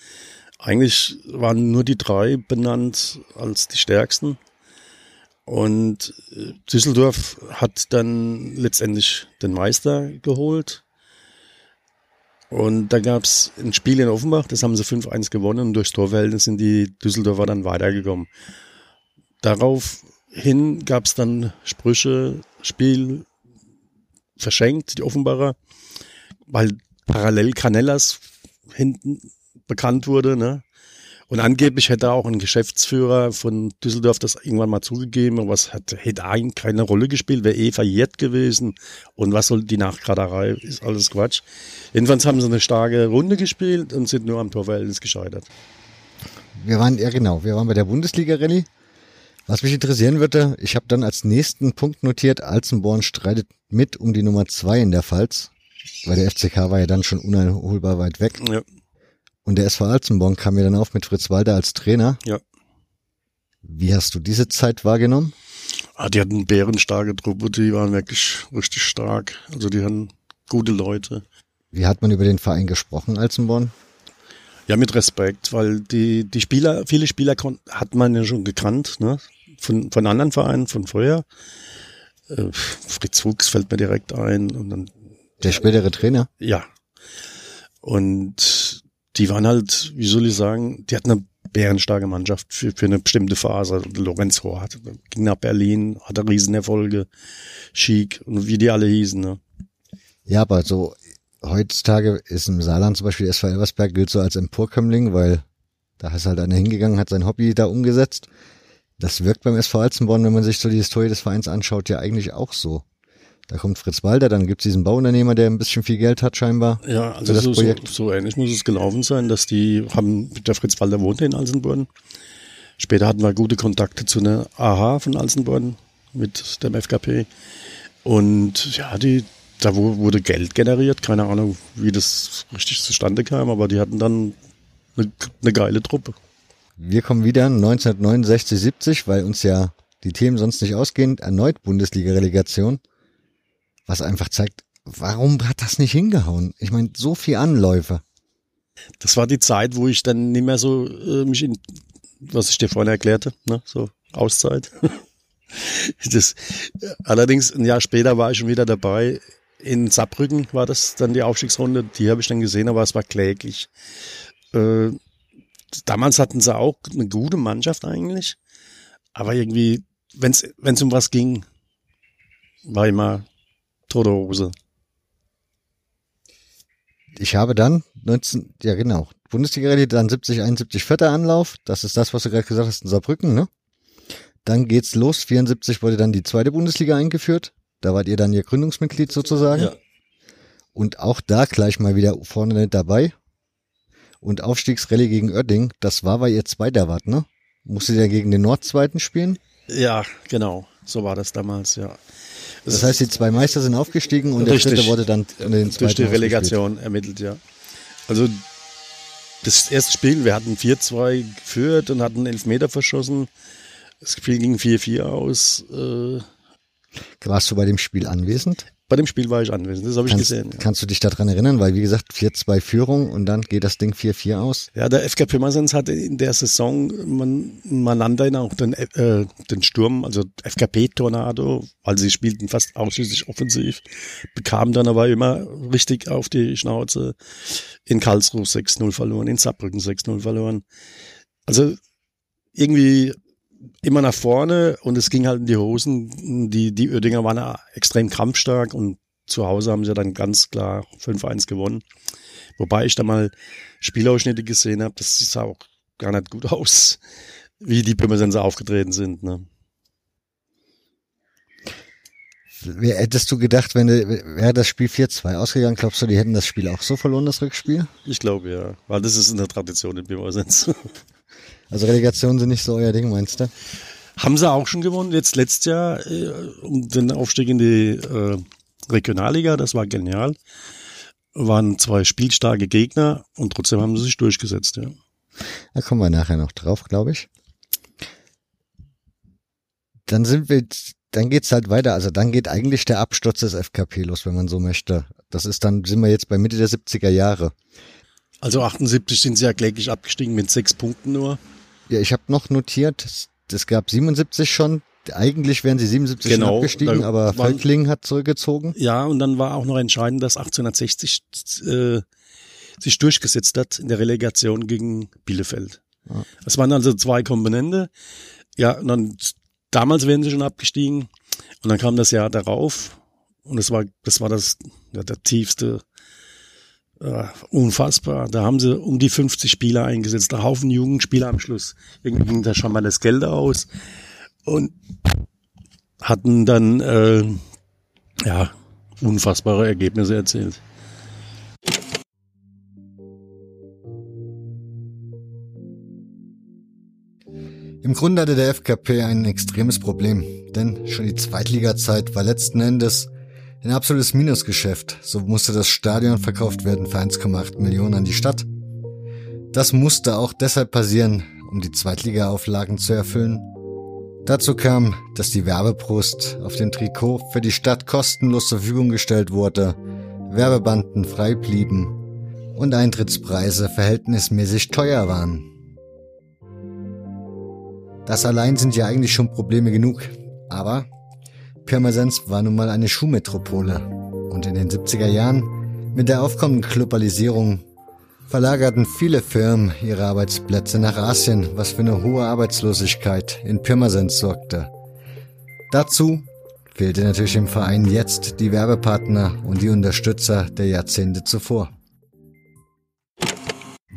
Eigentlich waren nur die drei benannt als die stärksten. Und äh, Düsseldorf hat dann letztendlich den Meister geholt. Und da gab's ein Spiel in Offenbach, das haben sie 5-1 gewonnen und durchs Torverhältnis sind die Düsseldorfer dann weitergekommen. Daraufhin gab's dann Sprüche, Spiel verschenkt, die Offenbarer, weil parallel Canellas hinten bekannt wurde, ne? Und angeblich hätte auch ein Geschäftsführer von Düsseldorf das irgendwann mal zugegeben, aber es hat, hätte eigentlich keine Rolle gespielt, wäre eh verjährt gewesen. Und was soll die Nachgraderei? Ist alles Quatsch. Jedenfalls haben sie eine starke Runde gespielt und sind nur am Torverhältnis gescheitert. Wir waren, ja genau, wir waren bei der Bundesliga-Rallye. Was mich interessieren würde, ich habe dann als nächsten Punkt notiert, Alzenborn streitet mit um die Nummer zwei in der Pfalz, weil der FCK war ja dann schon uneinholbar weit weg. Ja, Und der SV Alzenborn kam ja dann auf mit Fritz Walter als Trainer. ja. Wie hast du diese Zeit wahrgenommen? Ah, die hatten bärenstarke Truppe, die waren wirklich richtig stark. Also die hatten gute Leute. Wie hat man über den Verein gesprochen, Alzenborn? Ja, mit Respekt, weil die, die Spieler, viele Spieler hat man ja schon gekannt, ne? Von, von anderen Vereinen, von vorher. Äh, Fritz Fuchs fällt mir direkt ein und dann, Der spätere Trainer? ja. Und die waren halt, wie soll ich sagen, die hatten eine bärenstarke Mannschaft für, für eine bestimmte Phase. Lorenz Hort ging nach Berlin, hatte Riesenerfolge, Chic und wie die alle hießen, ne? Ja, aber so heutzutage ist im Saarland zum Beispiel SV Elversberg gilt so als Emporkömmling, weil da ist halt einer hingegangen, hat sein Hobby da umgesetzt. Das wirkt beim SV Alzenborn, wenn man sich so die Historie des Vereins anschaut, ja eigentlich auch so. Da kommt Fritz Walter, dann gibt's diesen Bauunternehmer, der ein bisschen viel Geld hat scheinbar. Ja, also das so, so, Projekt. so ähnlich muss es gelaufen sein, dass die haben, der Fritz Walter wohnte in Alsenborn. Später hatten wir gute Kontakte zu einer AHA von Alsenborn mit dem FKP. Und ja, die, da wu- wurde Geld generiert. Keine Ahnung, wie das richtig zustande kam, aber die hatten dann eine, eine geile Truppe. Wir kommen wieder 1969, 70, weil uns ja die Themen sonst nicht ausgehen, erneut Bundesliga-Relegation. Was einfach zeigt, warum hat das nicht hingehauen? Ich meine, so viel Anläufe. Das war die Zeit, wo ich dann nicht mehr so äh, mich in, was ich dir vorhin erklärte, ne, so Auszeit. das, allerdings ein Jahr später war ich schon wieder dabei. In Saarbrücken war das dann die Aufstiegsrunde. Die habe ich dann gesehen, aber es war kläglich. Äh, damals hatten sie auch eine gute Mannschaft eigentlich, aber irgendwie, wenn es um was ging, war immer tote Hose. Ich habe dann 19, ja genau, Bundesliga-Rallye, dann 70, 71 vierter Anlauf. Das ist das, was du gerade gesagt hast in Saarbrücken, ne? Dann geht's los. 74 wurde dann die zweite Bundesliga eingeführt. Da wart ihr dann ihr Gründungsmitglied sozusagen. Ja. Und auch da gleich mal wieder vorne dabei. Und Aufstiegsrallye gegen Oerding, das war, weil ihr Zweiter wart, ne? Musstet ihr gegen den Nordzweiten spielen? Ja, genau. So war das damals, ja. Das heißt, die zwei Meister sind aufgestiegen und Richtig. der dritte wurde dann in den Durch die Relegation ermittelt, ja. Also das erste Spiel, wir hatten 4-2 geführt und hatten elf Meter verschossen. Das Spiel ging 4-4 aus. Äh, Warst du bei dem Spiel anwesend? Bei dem Spiel war ich anwesend, das habe ich gesehen. Ja. Kannst du dich daran erinnern? Weil, wie gesagt, 4-2 Führung und dann geht das Ding 4-4 aus. Ja, der FK Pirmasens hatte in der Saison, man, man nannte ihn auch den, äh, den Sturm, also FKP-Tornado, weil sie spielten fast ausschließlich offensiv, bekamen dann aber immer richtig auf die Schnauze. In Karlsruhe 6-0 verloren, in Saarbrücken 6-0 verloren. Also irgendwie immer nach vorne und es ging halt in die Hosen. Die, die Oerdinger waren extrem kampfstark und zu Hause haben sie dann ganz klar 5-1 gewonnen. Wobei ich da mal Spielausschnitte gesehen habe, das sah auch gar nicht gut aus, wie die Pirmasens aufgetreten sind. Ne? Wer hättest du gedacht, wenn wäre das Spiel 4-2 ausgegangen, glaubst du, die hätten das Spiel auch so verloren, das Rückspiel? Ich glaube ja, weil das ist eine Tradition in Pirmasens. Also Relegation sind nicht so euer Ding, meinst du? Haben sie auch schon gewonnen, jetzt letztes Jahr äh, um den Aufstieg in die äh, Regionalliga, das war genial. Waren zwei spielstarke Gegner und trotzdem haben sie sich durchgesetzt, ja. Da kommen wir nachher noch drauf, glaube ich. Dann sind wir, dann geht's halt weiter. Also dann geht eigentlich der Absturz des FKP los, wenn man so möchte. Das ist dann, sind wir jetzt bei Mitte der 70er Jahre. Also 78 sind sie ja kläglich abgestiegen mit sechs Punkten nur. Ja, ich habe noch notiert, es gab 77 schon. Eigentlich wären sie 77 genau, abgestiegen, aber Feldling hat zurückgezogen. Ja, und dann war auch noch entscheidend, dass 1860 äh, sich durchgesetzt hat in der Relegation gegen Bielefeld. Ja. Das waren also zwei Komponente. Ja, und dann damals wären sie schon abgestiegen und dann kam das Jahr darauf und das war das war das ja, der tiefste Uh, unfassbar. Da haben sie um die 50 Spieler eingesetzt, der Haufen Jugendspieler am Schluss. Irgendwie ging da schon mal das Geld aus und hatten dann äh, ja unfassbare Ergebnisse erzielt. Im Grunde hatte der FKP ein extremes Problem, denn schon die Zweitligazeit war letzten Endes ein absolutes Minusgeschäft, so musste das Stadion verkauft werden für 1,8 Millionen an die Stadt. Das musste auch deshalb passieren, um die Zweitliga-Auflagen zu erfüllen. Dazu kam, dass die Werbebrust auf dem Trikot für die Stadt kostenlos zur Verfügung gestellt wurde, Werbebanden frei blieben und Eintrittspreise verhältnismäßig teuer waren. Das allein sind ja eigentlich schon Probleme genug, aber Pirmasens war nun mal eine Schuhmetropole und in den 70er Jahren mit der aufkommenden Globalisierung verlagerten viele Firmen ihre Arbeitsplätze nach Asien, was für eine hohe Arbeitslosigkeit in Pirmasens sorgte. Dazu fehlte natürlich im Verein jetzt die Werbepartner und die Unterstützer der Jahrzehnte zuvor.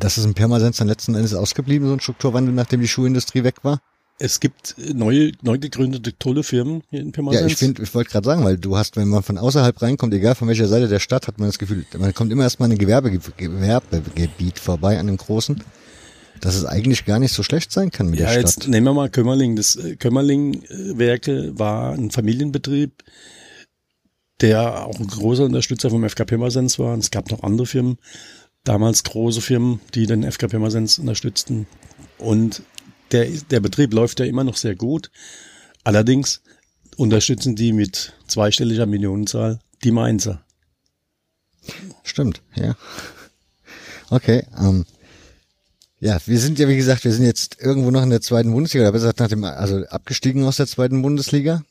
Das ist in Pirmasens dann letzten Endes ausgeblieben, so ein Strukturwandel, nachdem die Schuhindustrie weg war? Es gibt neue, neu gegründete tolle Firmen hier in Pirmasens. Ja, ich finde, ich wollte gerade sagen, weil du hast, wenn man von außerhalb reinkommt, egal von welcher Seite der Stadt, hat man das Gefühl, man kommt immer erstmal an ein Gewerbe, Gewerbegebiet vorbei, an einem großen, dass es eigentlich gar nicht so schlecht sein kann mit ja, der Stadt. Jetzt nehmen wir mal Kömmerling. Das äh, Kömmerling-Werke war ein Familienbetrieb, der auch ein großer Unterstützer vom FK Pirmasens war. Und es gab noch andere Firmen, damals große Firmen, die den FK Pirmasens unterstützten. Und der, der Betrieb läuft ja immer noch sehr gut. Allerdings unterstützen die mit zweistelliger Millionenzahl die Mainzer. Stimmt, ja. Okay, ähm, ja, wir sind ja, wie gesagt, wir sind jetzt irgendwo noch in der zweiten Bundesliga, oder besser gesagt, nach dem, also abgestiegen aus der zweiten Bundesliga.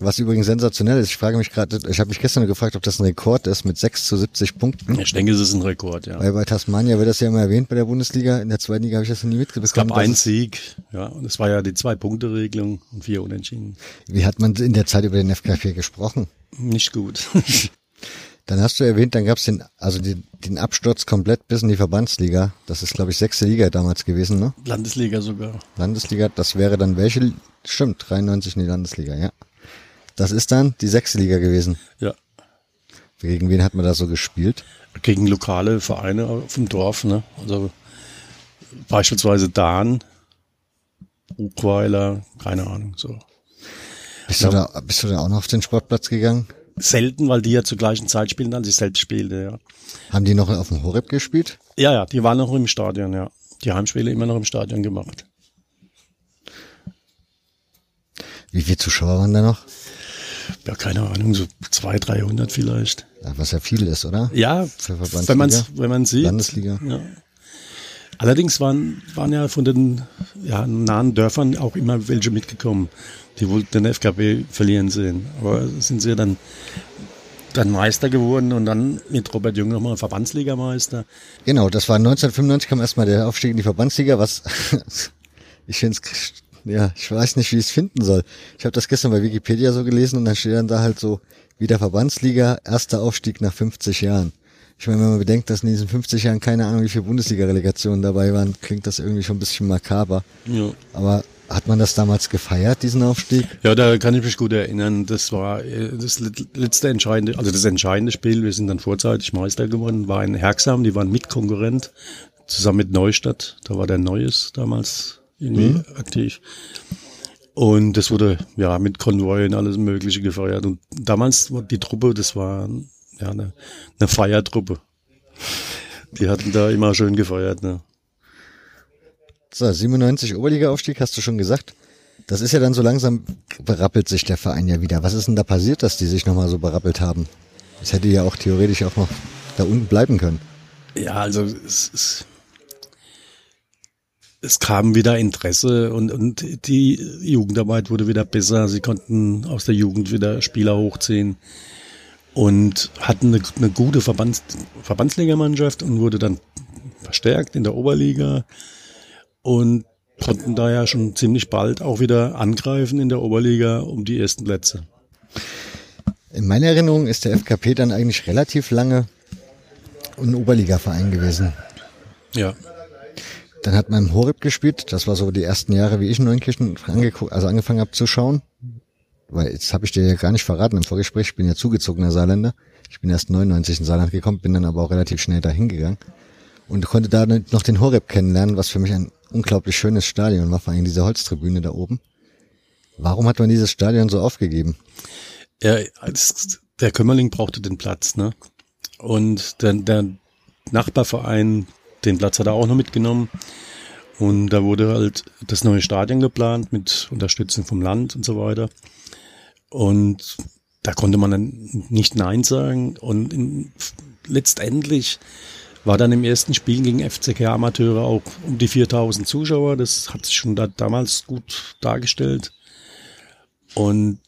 Was übrigens sensationell ist, ich frage mich gerade, ich habe mich gestern gefragt, ob das ein Rekord ist mit 6 zu 70 Punkten. Ich denke, es ist ein Rekord, ja. Weil bei Tasmania wird das ja immer erwähnt bei der Bundesliga. In der zweiten Liga habe ich das noch nie mitbekommen. Es gab einen Sieg, ja, und es war ja die Zwei-Punkte-Regelung und vier Unentschieden. Wie hat man in der Zeit über den FK4 gesprochen? Nicht gut. Dann hast du erwähnt, dann gab's den, also den, den Absturz komplett bis in die Verbandsliga. Das ist, glaube ich, sechste Liga damals gewesen, ne? Landesliga sogar. Landesliga, das wäre dann welche? Stimmt, 93 in die Landesliga, ja. Das ist dann die sechste Liga gewesen. Ja. Gegen wen hat man da so gespielt? Gegen lokale Vereine vom Dorf, ne? Also beispielsweise Dahn, Buchweiler, keine Ahnung, so. Bist, du da, bist du da auch noch auf den Sportplatz gegangen? Selten, weil die ja zur gleichen Zeit spielen, als ich selbst spielte, ja. Haben die noch auf dem Horeb gespielt? Ja, ja, die waren noch im Stadion, ja. Die Heimspiele immer noch im Stadion gemacht. Wie viele Zuschauer waren da noch? Ja, keine Ahnung, so 200, 300 vielleicht. Ja, was ja viel ist, oder? Ja, Für Verbandsliga? wenn man wenn man sieht. Landesliga. Ja. Allerdings waren, waren ja von den ja, nahen Dörfern auch immer welche mitgekommen. Die wollten den FKB verlieren sehen. Aber sind sie dann, dann Meister geworden und dann mit Robert Jung nochmal Verbandsligameister. Genau, das war 1995 kam erstmal der Aufstieg in die Verbandsliga, was ich finde ja, ich weiß nicht, wie ich es finden soll. Ich habe das gestern bei Wikipedia so gelesen und da steht dann da halt so wieder Verbandsliga, erster Aufstieg nach 50 Jahren. Ich meine, wenn man bedenkt, dass in diesen 50 Jahren keine Ahnung, wie viele Bundesliga-Relegationen dabei waren, klingt das irgendwie schon ein bisschen makaber. Ja. Aber hat man das damals gefeiert, diesen Aufstieg? Ja, da kann ich mich gut erinnern. Das war äh, das letzte entscheidende, also das entscheidende Spiel. Wir sind dann vorzeitig Meister geworden, war in Herxham, die waren Mitkonkurrent, zusammen mit Neustadt. Da war der Neues damals irgendwie Mhm. aktiv. Und das wurde ja mit Konvoi und alles Mögliche gefeiert. Und damals war die Truppe, das war ja eine, eine Feiertruppe. Die hatten da immer schön gefeiert. Ne? So, 97 Oberliga-Aufstieg, hast du schon gesagt. Das ist ja dann so langsam, berappelt sich der Verein ja wieder. Was ist denn da passiert, dass die sich nochmal so berappelt haben? Das hätte ja auch theoretisch auch noch da unten bleiben können. Ja, also es, es, es kam wieder Interesse und, und die Jugendarbeit wurde wieder besser. Sie konnten aus der Jugend wieder Spieler hochziehen und hatten eine, eine gute Verbands, Verbandsligamannschaft und wurde dann verstärkt in der Oberliga und konnten da ja schon ziemlich bald auch wieder angreifen in der Oberliga um die ersten Plätze. In meiner Erinnerung ist der FKP dann eigentlich relativ lange ein Oberliga-Verein gewesen. Ja. Dann hat man im Horeb gespielt. Das war so die ersten Jahre, wie ich in Neunkirchen also angefangen habe zu schauen. Weil jetzt habe ich dir ja gar nicht verraten im Vorgespräch, ich bin ja zugezogener Saarländer. Ich bin erst 99 in Saarland gekommen, bin dann aber auch relativ schnell dahin gegangen und konnte da noch den Horeb kennenlernen, was für mich ein unglaublich schönes Stadion war, vor allem diese Holztribüne da oben. Warum hat man dieses Stadion so aufgegeben? Ja, das, der Kümmerling brauchte den Platz, ne? Und der, der Nachbarverein, den Platz hat er auch noch mitgenommen. Und da wurde halt das neue Stadion geplant mit Unterstützung vom Land und so weiter. Und da konnte man dann nicht Nein sagen. Und in, letztendlich war dann im ersten Spiel gegen FCK Amateure auch um die 4000 Zuschauer. Das hat sich schon da, damals gut dargestellt. Und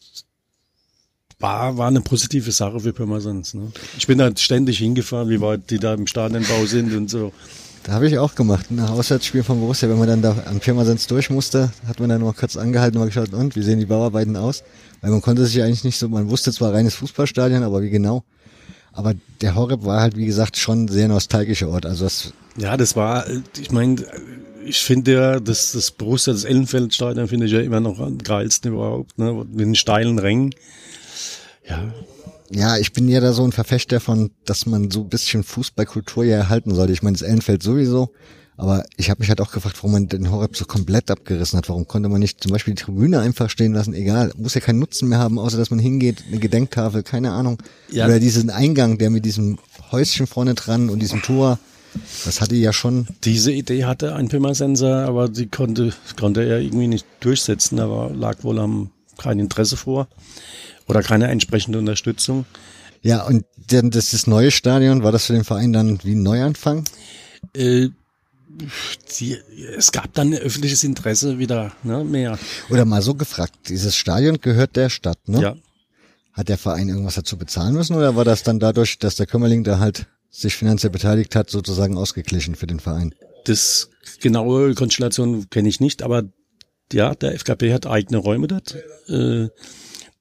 war, war eine positive Sache für Pirmasens. Ne? Ich bin da ständig hingefahren, wie weit die da im Stadionbau sind und so. Da habe ich auch gemacht, ein Auswärtsspiel von Borussia, wenn man dann da an Pirmasens durch musste, hat man dann noch kurz angehalten und mal geschaut, und wie sehen die Bauarbeiten aus? Weil man konnte sich eigentlich nicht so, man wusste zwar reines Fußballstadion, aber wie genau? Aber der Horeb war halt, wie gesagt, schon ein sehr nostalgischer Ort. Also das Ja, das war, ich meine, ich finde ja, das, das Borussia, das Ellenfeldstadion finde ich ja immer noch am geilsten überhaupt, ne? mit den steilen Rängen. Ja, ja, ich bin ja da so ein Verfechter von, dass man so ein bisschen Fußballkultur ja erhalten sollte. Ich meine, das Ellenfeld sowieso, aber ich habe mich halt auch gefragt, warum man den Horeb so komplett abgerissen hat. Warum konnte man nicht zum Beispiel die Tribüne einfach stehen lassen? Egal, muss ja keinen Nutzen mehr haben, außer dass man hingeht, eine Gedenktafel, keine Ahnung. Ja. Oder diesen Eingang, der mit diesem Häuschen vorne dran und diesem Tor, das hatte ja schon, diese Idee hatte ein Pirmasensor, aber die konnte, konnte er irgendwie nicht durchsetzen, aber lag wohl am kein Interesse vor oder keine entsprechende Unterstützung. ja, und dann das, das neue Stadion, war das für den Verein dann wie ein Neuanfang? Äh, die, es gab dann öffentliches Interesse wieder ne, mehr. Oder mal so gefragt, dieses Stadion gehört der Stadt, ne? Ja, Hat der Verein irgendwas dazu bezahlen müssen oder war das dann dadurch, dass der Kümmerling da halt sich finanziell beteiligt hat, sozusagen ausgeglichen für den Verein? das genaue Konstellation kenne ich nicht, aber ja, der FKP hat eigene Räume dort. Äh,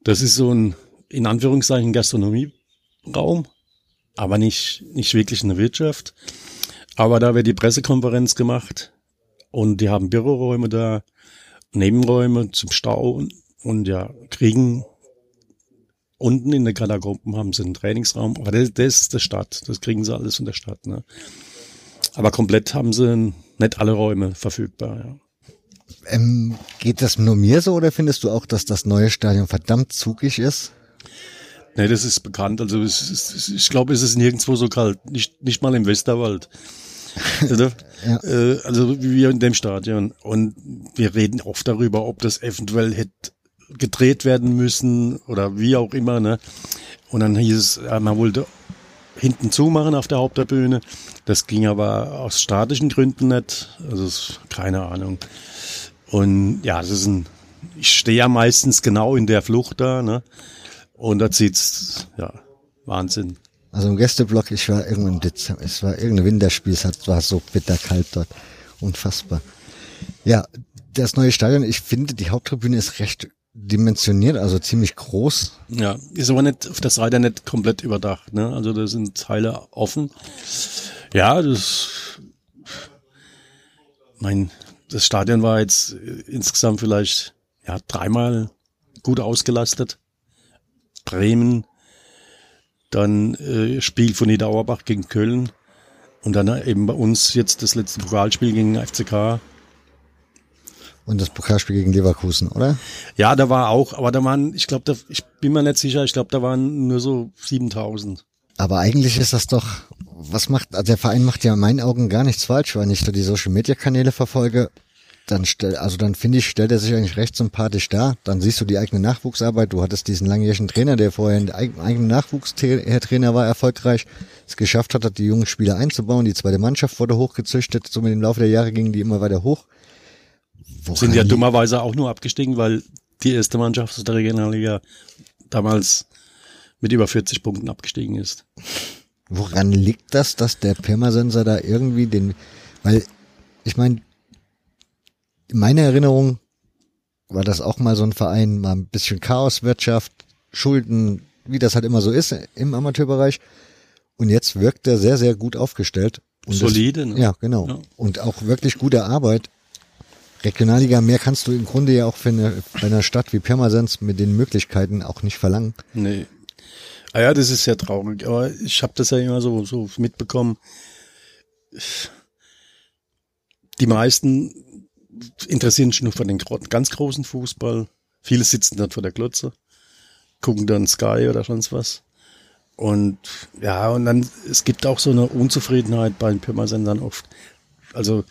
das ist so ein, in Anführungszeichen, Gastronomieraum. aber nicht, nicht wirklich eine Wirtschaft. Aber da wird die Pressekonferenz gemacht und die haben Büroräume da, Nebenräume zum Stau und, und ja, kriegen unten in der Katakomben haben sie einen Trainingsraum, aber das, das ist der Stadt, das kriegen sie alles in der Stadt. Ne? Aber komplett haben sie nicht alle Räume verfügbar. Ja. Ähm, geht das nur mir so oder findest du auch, dass das neue Stadion verdammt zugig ist? Nee, das ist bekannt. Also es ist, ich glaube, es ist nirgendwo so kalt. Nicht, nicht mal im Westerwald. Also, ja. äh, also wie wir in dem Stadion. Und wir reden oft darüber, ob das eventuell hätte gedreht werden müssen oder wie auch immer. Ne? Und dann hieß es, man wollte hinten zumachen auf der Haupttribüne. Das ging aber aus statischen Gründen nicht. Also keine Ahnung. Und ja, das ist ein, ich stehe ja meistens genau in der Flucht da, ne? Und da zieht's, ja, Wahnsinn. Also im Gästeblock, ich war irgendwann im Dezember, es war irgendein Winterspiel, es war so bitterkalt dort. Unfassbar. Ja, das neue Stadion, ich finde, die Haupttribüne ist recht dimensioniert, also ziemlich groß. Ja, ist aber nicht auf das Reiter nicht komplett überdacht, ne? Also da sind Teile offen. Ja, das mein das Stadion war jetzt insgesamt vielleicht ja dreimal gut ausgelastet. Bremen, dann äh, Spiel von Niederauerbach gegen Köln und dann eben bei uns jetzt das letzte Pokalspiel gegen FCK und das Pokalspiel gegen Leverkusen, oder? Ja, da war auch, aber da waren, ich glaube, ich bin mir nicht sicher, ich glaube, da waren nur so 7000. Aber eigentlich ist das doch, was macht, also der Verein macht ja in meinen Augen gar nichts falsch, weil ich da die Social Media Kanäle verfolge. Dann stell, also dann finde ich, stellt er sich eigentlich recht sympathisch dar. Dann siehst du die eigene Nachwuchsarbeit. Du hattest diesen langjährigen Trainer, der vorher ein eigener Nachwuchstrainer war, erfolgreich es geschafft hat, die jungen Spieler einzubauen. Die zweite Mannschaft wurde hochgezüchtet. So mit dem Laufe der Jahre gingen die immer weiter hoch. Woran sind ja dummerweise auch nur abgestiegen, weil die erste Mannschaft aus der Regionalliga damals mit über 40 Punkten abgestiegen ist. Woran liegt das, dass der Pirmasensor da irgendwie den, weil ich meine, in meiner Erinnerung war das auch mal so ein Verein, mal ein bisschen Chaoswirtschaft, Schulden, wie das halt immer so ist im Amateurbereich. Und jetzt wirkt er sehr, sehr gut aufgestellt. Und Solide, das, ne? Ja, genau. Ja. Und auch wirklich gute Arbeit. Regionalliga, mehr kannst du im Grunde ja auch für eine, bei einer Stadt wie Pirmasens mit den Möglichkeiten auch nicht verlangen. Nee. Ah ja, das ist sehr traurig, aber ich habe das ja immer so, so mitbekommen. Die meisten interessieren sich nur für den ganz großen Fußball. Viele sitzen dann vor der Klotze, gucken dann Sky oder sonst was. Und ja, und dann, es gibt auch so eine Unzufriedenheit bei den Pirmasensern oft. Also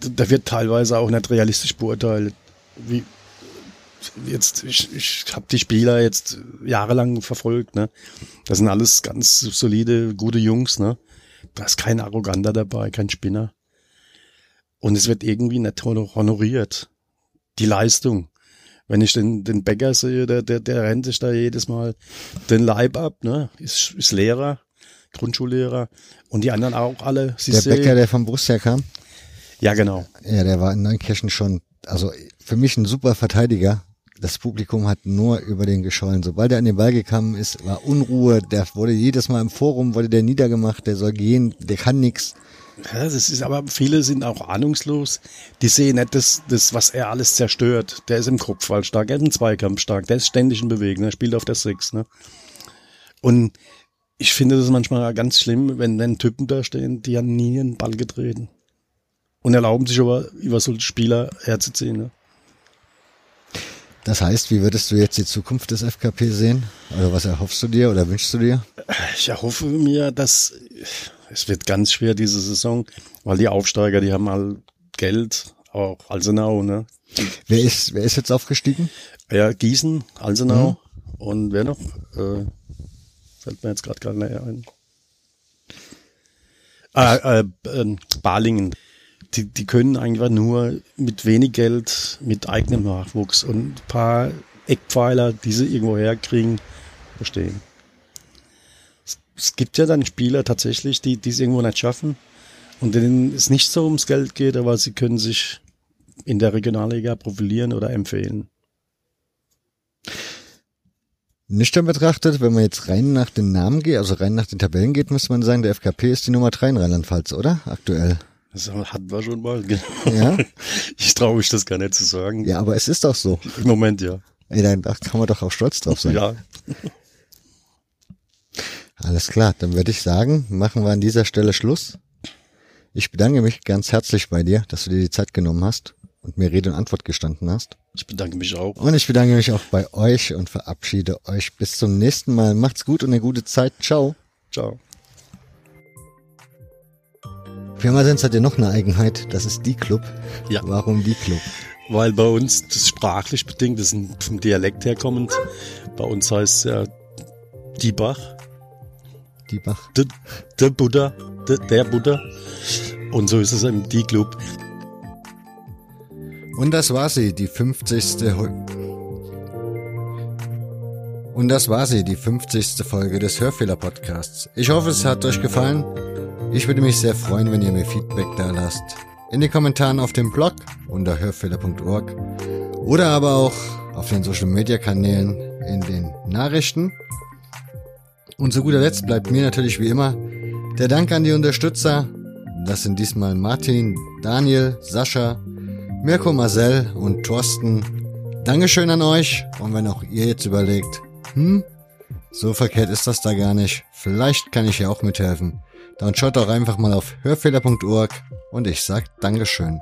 da wird teilweise auch nicht realistisch beurteilt. Wie jetzt, ich, ich habe die Spieler jetzt jahrelang verfolgt, ne? Das sind alles ganz solide, gute Jungs, ne? Da ist kein Arroganter dabei, kein Spinner. Und es wird irgendwie nicht honoriert. Die Leistung. Wenn ich den, den Bäcker sehe, der, der, der rennt sich da jedes Mal den Leib ab, ne? Ist, ist Lehrer, Grundschullehrer. Und die anderen auch alle. Sie der Bäcker, der vom Borussia kam? Ja, genau. Ja, der war in Neunkirchen schon, also für mich ein super Verteidiger. Das Publikum hat nur über den geschollen. Sobald er an den Ball gekommen ist, war Unruhe. Der wurde jedes Mal im Forum, wurde der niedergemacht, der soll gehen, der kann nix. Ja, das ist aber viele sind auch ahnungslos. Die sehen nicht das, das, was er alles zerstört. Der ist im Kopfball stark, er ist im Zweikampf stark, der ist ständig in Bewegung, er spielt auf der Six, ne? Und ich finde das manchmal ganz schlimm, wenn, wenn Typen da stehen, die haben nie einen Ball getreten und erlauben sich aber über solche Spieler herzuziehen. Ne? Das heißt, wie würdest du jetzt die Zukunft des FKP sehen? Oder was erhoffst du dir oder wünschst du dir? Ich erhoffe mir, dass es wird ganz schwer diese Saison, weil die Aufsteiger, die haben all Geld, auch Alsenau, ne? Wer ist, wer ist jetzt aufgestiegen? Ja, Gießen, Alsenau mhm. und wer noch? Äh, fällt mir jetzt gerade gar nicht ein. Ah, äh, äh, Balingen die, die können einfach nur mit wenig Geld, mit eigenem Nachwuchs und ein paar Eckpfeiler, die sie irgendwo herkriegen, bestehen. Es, es gibt ja dann Spieler tatsächlich, die, die es irgendwo nicht schaffen und denen es nicht so ums Geld geht, aber sie können sich in der Regionalliga profilieren oder empfehlen. Nüchtern betrachtet, wenn man jetzt rein nach den Namen geht, also rein nach den Tabellen geht, müsste man sagen, der FKP ist die Nummer drei in Rheinland-Pfalz, oder? Aktuell. Das hatten wir schon mal. Ja? Ich traue mich das gar nicht zu sagen. Ja, aber es ist doch so. Im Moment ja. Ey, da kann man doch auch stolz drauf sein. Ja. Alles klar, dann würde ich sagen, machen wir an dieser Stelle Schluss. Ich bedanke mich ganz herzlich bei dir, dass du dir die Zeit genommen hast und mir Rede und Antwort gestanden hast. Ich bedanke mich auch. Und ich bedanke mich auch bei euch und verabschiede euch bis zum nächsten Mal. Macht's gut und eine gute Zeit. Ciao. Ciao. Firmasens hat ja noch eine Eigenheit, das ist die Club. Ja. Warum die Club? Weil bei uns das sprachlich bedingt, das ist vom Dialekt herkommend. Bei uns heißt es ja die Bach, Die Bach. de, de Buddha, de, der Buddha. Und so ist es im die Club. Und das war sie, die 50. Ho Und das war sie, die 50. Folge des Hörfehler Podcasts. Ich hoffe, es hat euch gefallen. Ich würde mich sehr freuen, wenn ihr mir Feedback da lasst. In den Kommentaren auf dem Blog unter hörfehler.org oder aber auch auf den Social Media Kanälen in den Nachrichten. Und zu guter Letzt bleibt mir natürlich wie immer der Dank an die Unterstützer. Das sind diesmal Martin, Daniel, Sascha, Mirko Marcel und Thorsten. Dankeschön an euch. Und wenn auch ihr jetzt überlegt, hm, so verkehrt ist das da gar nicht. Vielleicht kann ich ja auch mithelfen. Dann schaut doch einfach mal auf hörfehler.org und ich sag Dankeschön.